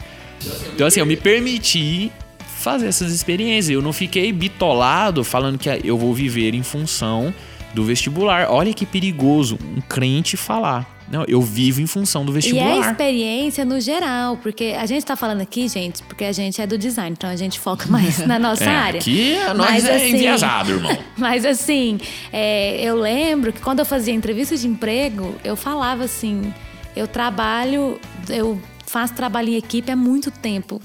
Speaker 3: Então, assim, eu me permiti fazer essas experiências. Eu não fiquei bitolado falando que eu vou viver em função do vestibular. Olha que perigoso um crente falar. Não, eu vivo em função do
Speaker 4: E é a
Speaker 3: vestibular.
Speaker 4: experiência no geral, porque a gente tá falando aqui, gente, porque a gente é do design, então a gente foca mais na nossa
Speaker 3: É,
Speaker 4: área.
Speaker 3: aqui nós
Speaker 4: Mas,
Speaker 3: é
Speaker 4: assim,
Speaker 3: enviesado, irmão.
Speaker 4: Mas assim, é, eu lembro que quando eu fazia entrevista de emprego, eu falava assim: eu trabalho, eu faço trabalho em equipe há muito tempo.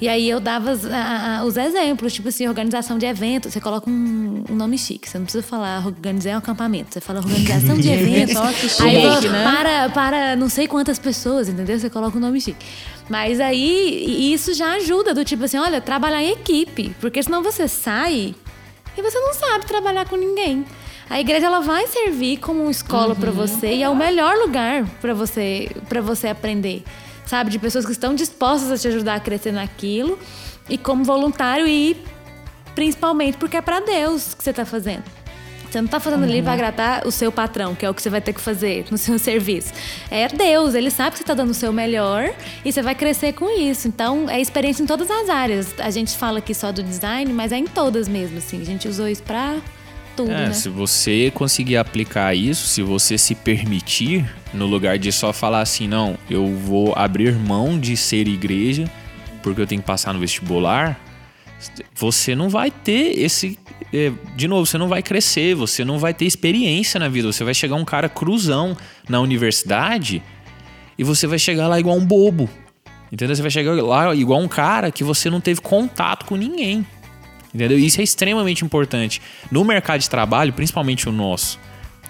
Speaker 4: E aí eu dava as- a- a- os exemplos, tipo assim, organização de eventos. Você coloca um, um nome chique, você não precisa falar organizar um acampamento, você fala organização de eventos. Aí
Speaker 2: chique, né?
Speaker 4: para, para não sei quantas pessoas, entendeu? Você coloca um nome chique. Mas aí isso já ajuda, do tipo assim, olha, trabalhar em equipe. Porque senão você sai e você não sabe trabalhar com ninguém. A igreja ela vai servir como uma escola pra você e é o melhor lugar pra você para você aprender, sabe, de pessoas que estão dispostas a te ajudar a crescer naquilo e como voluntário e principalmente porque é pra Deus que você tá fazendo. Você não tá fazendo ali pra agradar o seu patrão, que é o que você vai ter que fazer no seu serviço. É Deus, ele sabe que você tá dando o seu melhor e você vai crescer com isso. Então, é experiência em todas as áreas. A gente fala aqui só do design, mas é em todas mesmo, assim. A gente usou isso pra tudo,
Speaker 3: É,
Speaker 4: né?
Speaker 3: se você conseguir aplicar isso, se você se permitir, no lugar de só falar assim, não, eu vou abrir mão de ser igreja porque eu tenho que passar no vestibular, você não vai ter esse. é, de novo, você não vai crescer, você não vai ter experiência na vida. Você vai chegar um cara cruzão na universidade e você vai chegar lá igual um bobo. Entendeu? Você vai chegar lá igual um cara que você não teve contato com ninguém. Entendeu? Isso é extremamente importante. No mercado de trabalho, principalmente o nosso,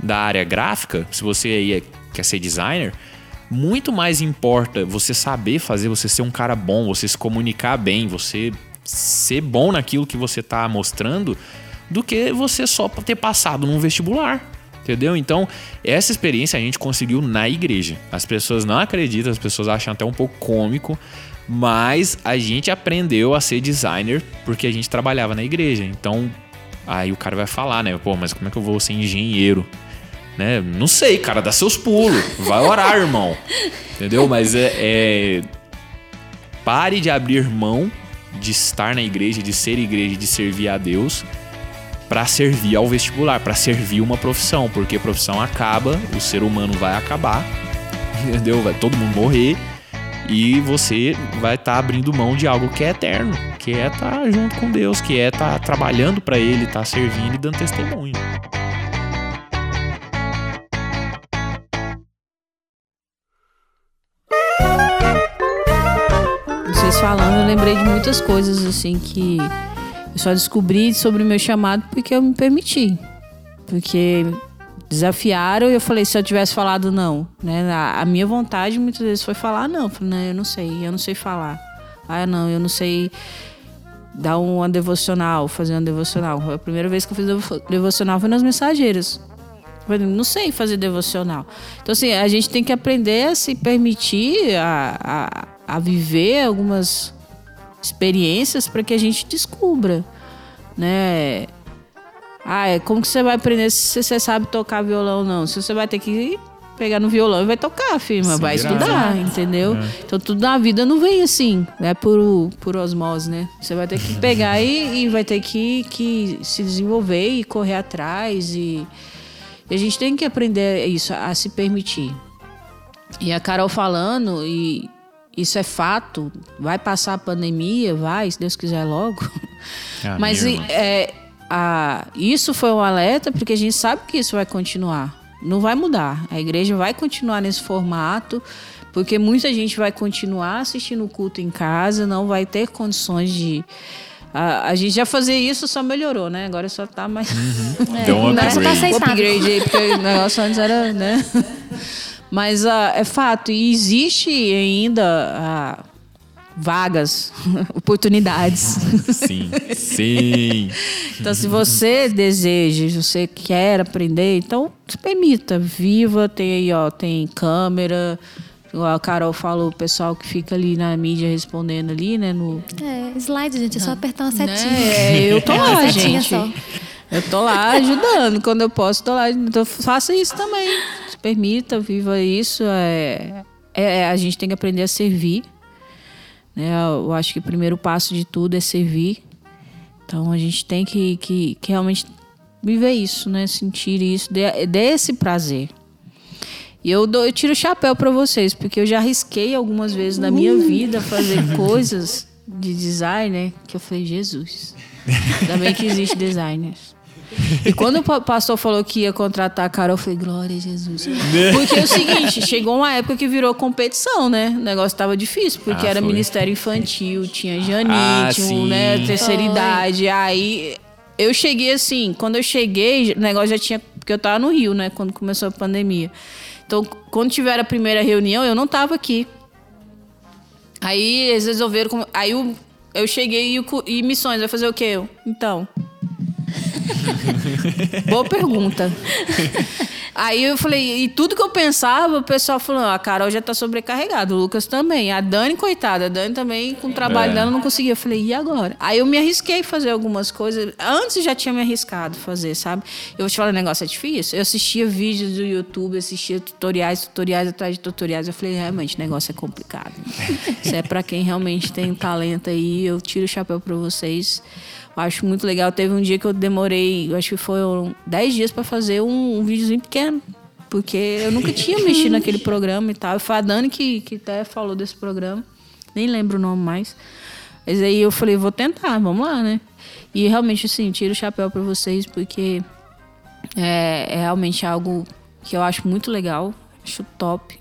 Speaker 3: da área gráfica, se você aí é- quer ser designer, muito mais importa você saber fazer, você ser um cara bom, você se comunicar bem, você ser bom naquilo que você tá mostrando, do que você só ter passado num vestibular. Entendeu? Então, essa experiência a gente conseguiu na igreja. As pessoas não acreditam, as pessoas acham até um pouco cômico, mas a gente aprendeu a ser designer porque a gente trabalhava na igreja. Então, aí o cara vai falar, né? Pô, mas como é que eu vou ser engenheiro? Né? Não sei, cara, dá seus pulos. Vai orar, irmão. Entendeu? Mas é, é- Pare de abrir mão de estar na igreja, de ser igreja, de servir a Deus para servir ao vestibular, para servir uma profissão, porque a profissão acaba, o ser humano vai acabar, entendeu? Vai todo mundo morrer E você vai estar abrindo mão de algo que é eterno, que é estar junto com Deus, que é estar trabalhando para Ele, estar servindo e dando testemunho.
Speaker 2: Vocês falando, eu lembrei de muitas coisas assim que eu só descobri sobre o meu chamado porque eu me permiti. Porque desafiaram e eu falei, se eu tivesse falado não, né? A, minha vontade muitas vezes foi falar não. Eu falei, não, eu não sei, eu não sei falar. Ah, não, eu não sei dar uma devocional, fazer uma devocional. A primeira vez que eu fiz devo- devocional foi nas mensageiras. Não sei fazer devocional. Então, assim, a gente tem que aprender a se permitir a, a, a viver algumas experiências para que a gente descubra, né? Ah, é como que você vai aprender se você sabe tocar violão não? Se você vai ter que pegar no violão e vai tocar, firma, vai estudar, entendeu? Então tudo na vida não vem assim, é por, por osmose, né? Você vai ter que pegar e, e vai ter que, que se desenvolver e correr atrás e, e a gente tem que aprender isso, a se permitir. E a Carol falando, e isso é fato, vai passar a pandemia, vai, se Deus quiser logo.
Speaker 3: Amém,
Speaker 2: Mas é, a, isso foi um alerta porque a gente sabe que isso vai continuar. Não vai mudar. A igreja vai continuar nesse formato, porque muita gente vai continuar assistindo o culto em casa, não vai ter condições de. A, a gente já fazia isso, só melhorou, né? Agora só tá mais.
Speaker 3: Deu um
Speaker 4: Agora só
Speaker 3: upgrade.
Speaker 4: tá
Speaker 2: upgrade aí, porque o negócio antes era, né? Mas ah, é fato, e existe ainda ah, vagas, oportunidades.
Speaker 3: Sim, sim.
Speaker 2: Então, se você deseja, se você quer aprender, então se permita, viva, tem aí, ó, tem câmera. A Carol falou, o pessoal que fica ali na mídia respondendo ali, né? No,
Speaker 4: É, slide, gente, é só apertar uma setinha.
Speaker 2: né? Eu tô
Speaker 4: É
Speaker 2: lá, gente.
Speaker 4: só.
Speaker 2: Eu tô lá ajudando. Quando eu posso, tô lá. Então, faça isso também. Se permita, viva isso. É, é- a gente tem que aprender a servir. Né? Eu acho que o primeiro passo de tudo é servir. Então a gente tem que, que, que realmente viver isso, né? Sentir isso, dê, dê esse prazer. E eu, dou, eu tiro o chapéu para vocês, porque eu já arrisquei algumas vezes na minha vida fazer coisas de design, né? Que eu falei, Jesus. Ainda bem que existe designers. E quando o pa- pastor falou que ia contratar a Carol, eu falei, glória a Jesus. Porque é o seguinte, chegou uma época que virou competição, né? O negócio tava difícil, porque
Speaker 3: Ah,
Speaker 2: era
Speaker 3: foi.
Speaker 2: ministério infantil, tinha Janine,
Speaker 3: Ah,
Speaker 2: tinha um, né, terceira
Speaker 4: Foi.
Speaker 2: idade. Aí eu cheguei assim, quando eu cheguei, o negócio já tinha. Porque eu tava no Rio, né? Quando começou a pandemia. Então, quando tiver a primeira reunião, eu não tava aqui. Aí eles resolveram. Aí eu, eu cheguei e, e missões, vai fazer o quê? Eu, então. Boa pergunta. Aí eu falei, e tudo que eu pensava, o pessoal falou, "Ah, a Carol já tá sobrecarregada, o Lucas também, a Dani, coitada, a Dani também, com o trabalho
Speaker 3: É.
Speaker 2: dela, não conseguia. Eu falei, e agora? Aí eu me arrisquei a fazer algumas coisas, antes já tinha me arriscado fazer, sabe? Eu vou te falar, o negócio é difícil. Eu assistia vídeos do YouTube, assistia tutoriais, tutoriais atrás de tutoriais, eu falei, realmente, o negócio é complicado. Isso é pra quem realmente tem talento aí, eu tiro o chapéu pra vocês. Acho muito legal. Teve um dia que eu demorei, acho que foram 10 dias pra fazer um, um videozinho pequeno. Porque eu nunca tinha mexido naquele programa e tal. Foi a Dani que, que até falou desse programa. Nem lembro o nome mais. Mas aí eu falei, vou tentar, vamos lá, né? E realmente, assim, tiro o chapéu pra vocês, porque é, é realmente algo que eu acho muito legal. Acho top.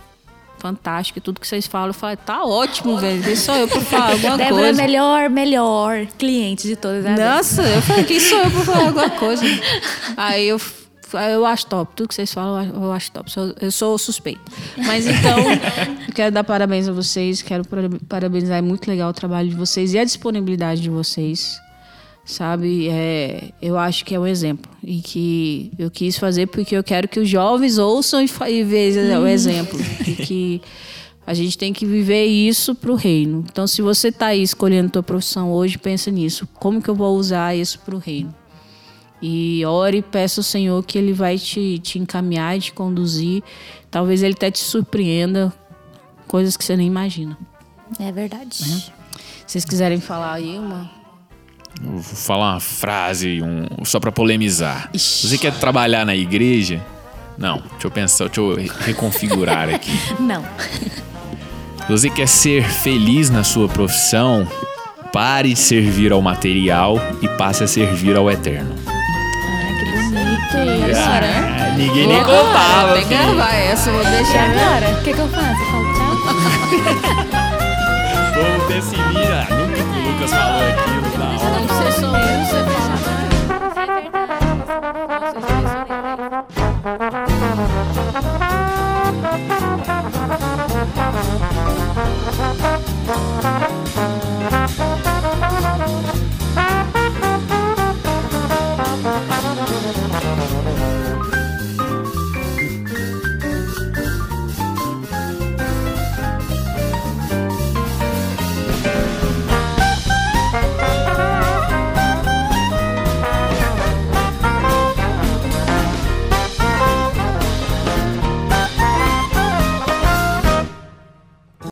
Speaker 2: Fantástico. Tudo que vocês falam, eu falo, tá ótimo, velho. Deixa só eu pra falar alguma
Speaker 4: Débora,
Speaker 2: coisa.
Speaker 4: melhor, melhor cliente de todas as
Speaker 2: Nossa, eu falei, quem sou eu pra falar alguma coisa? Aí eu, eu acho top. Tudo que vocês falam, eu acho- top. Eu sou suspeito. Mas então, eu quero dar parabéns a vocês. Quero para- parabenizar. É muito legal o trabalho de vocês e a disponibilidade de vocês. Sabe? É, eu acho que é um exemplo. E que eu quis fazer porque eu quero que os jovens ouçam e, e vejam o exemplo. E que a gente tem que viver isso para o reino. Então, se você está aí escolhendo tua profissão hoje, pensa nisso. Como que eu vou usar isso para o reino? E ore e peça ao Senhor que Ele vai te, te encaminhar e te conduzir. Talvez Ele até te surpreenda coisas que você nem imagina.
Speaker 4: É verdade.
Speaker 2: Se vocês quiserem falar aí uma...
Speaker 3: Eu Vou falar uma frase um, só pra polemizar. Você quer trabalhar na igreja? Não, deixa eu pensar, deixa eu re- reconfigurar aqui.
Speaker 4: Não.
Speaker 3: Se você quer ser feliz na sua profissão, pare de servir ao material e passe a servir ao eterno
Speaker 4: ah, né?
Speaker 3: É, ninguém nem contava.
Speaker 2: Tem que
Speaker 3: assim.
Speaker 2: gravar essa, vou
Speaker 4: é.
Speaker 2: deixar.
Speaker 4: E agora? O que, que eu faço? Eu falo tchau.
Speaker 3: Povo pessimista. Nunca o Lucas falou aquilo na hora.
Speaker 2: Não, você sou eu, você fechar. Thank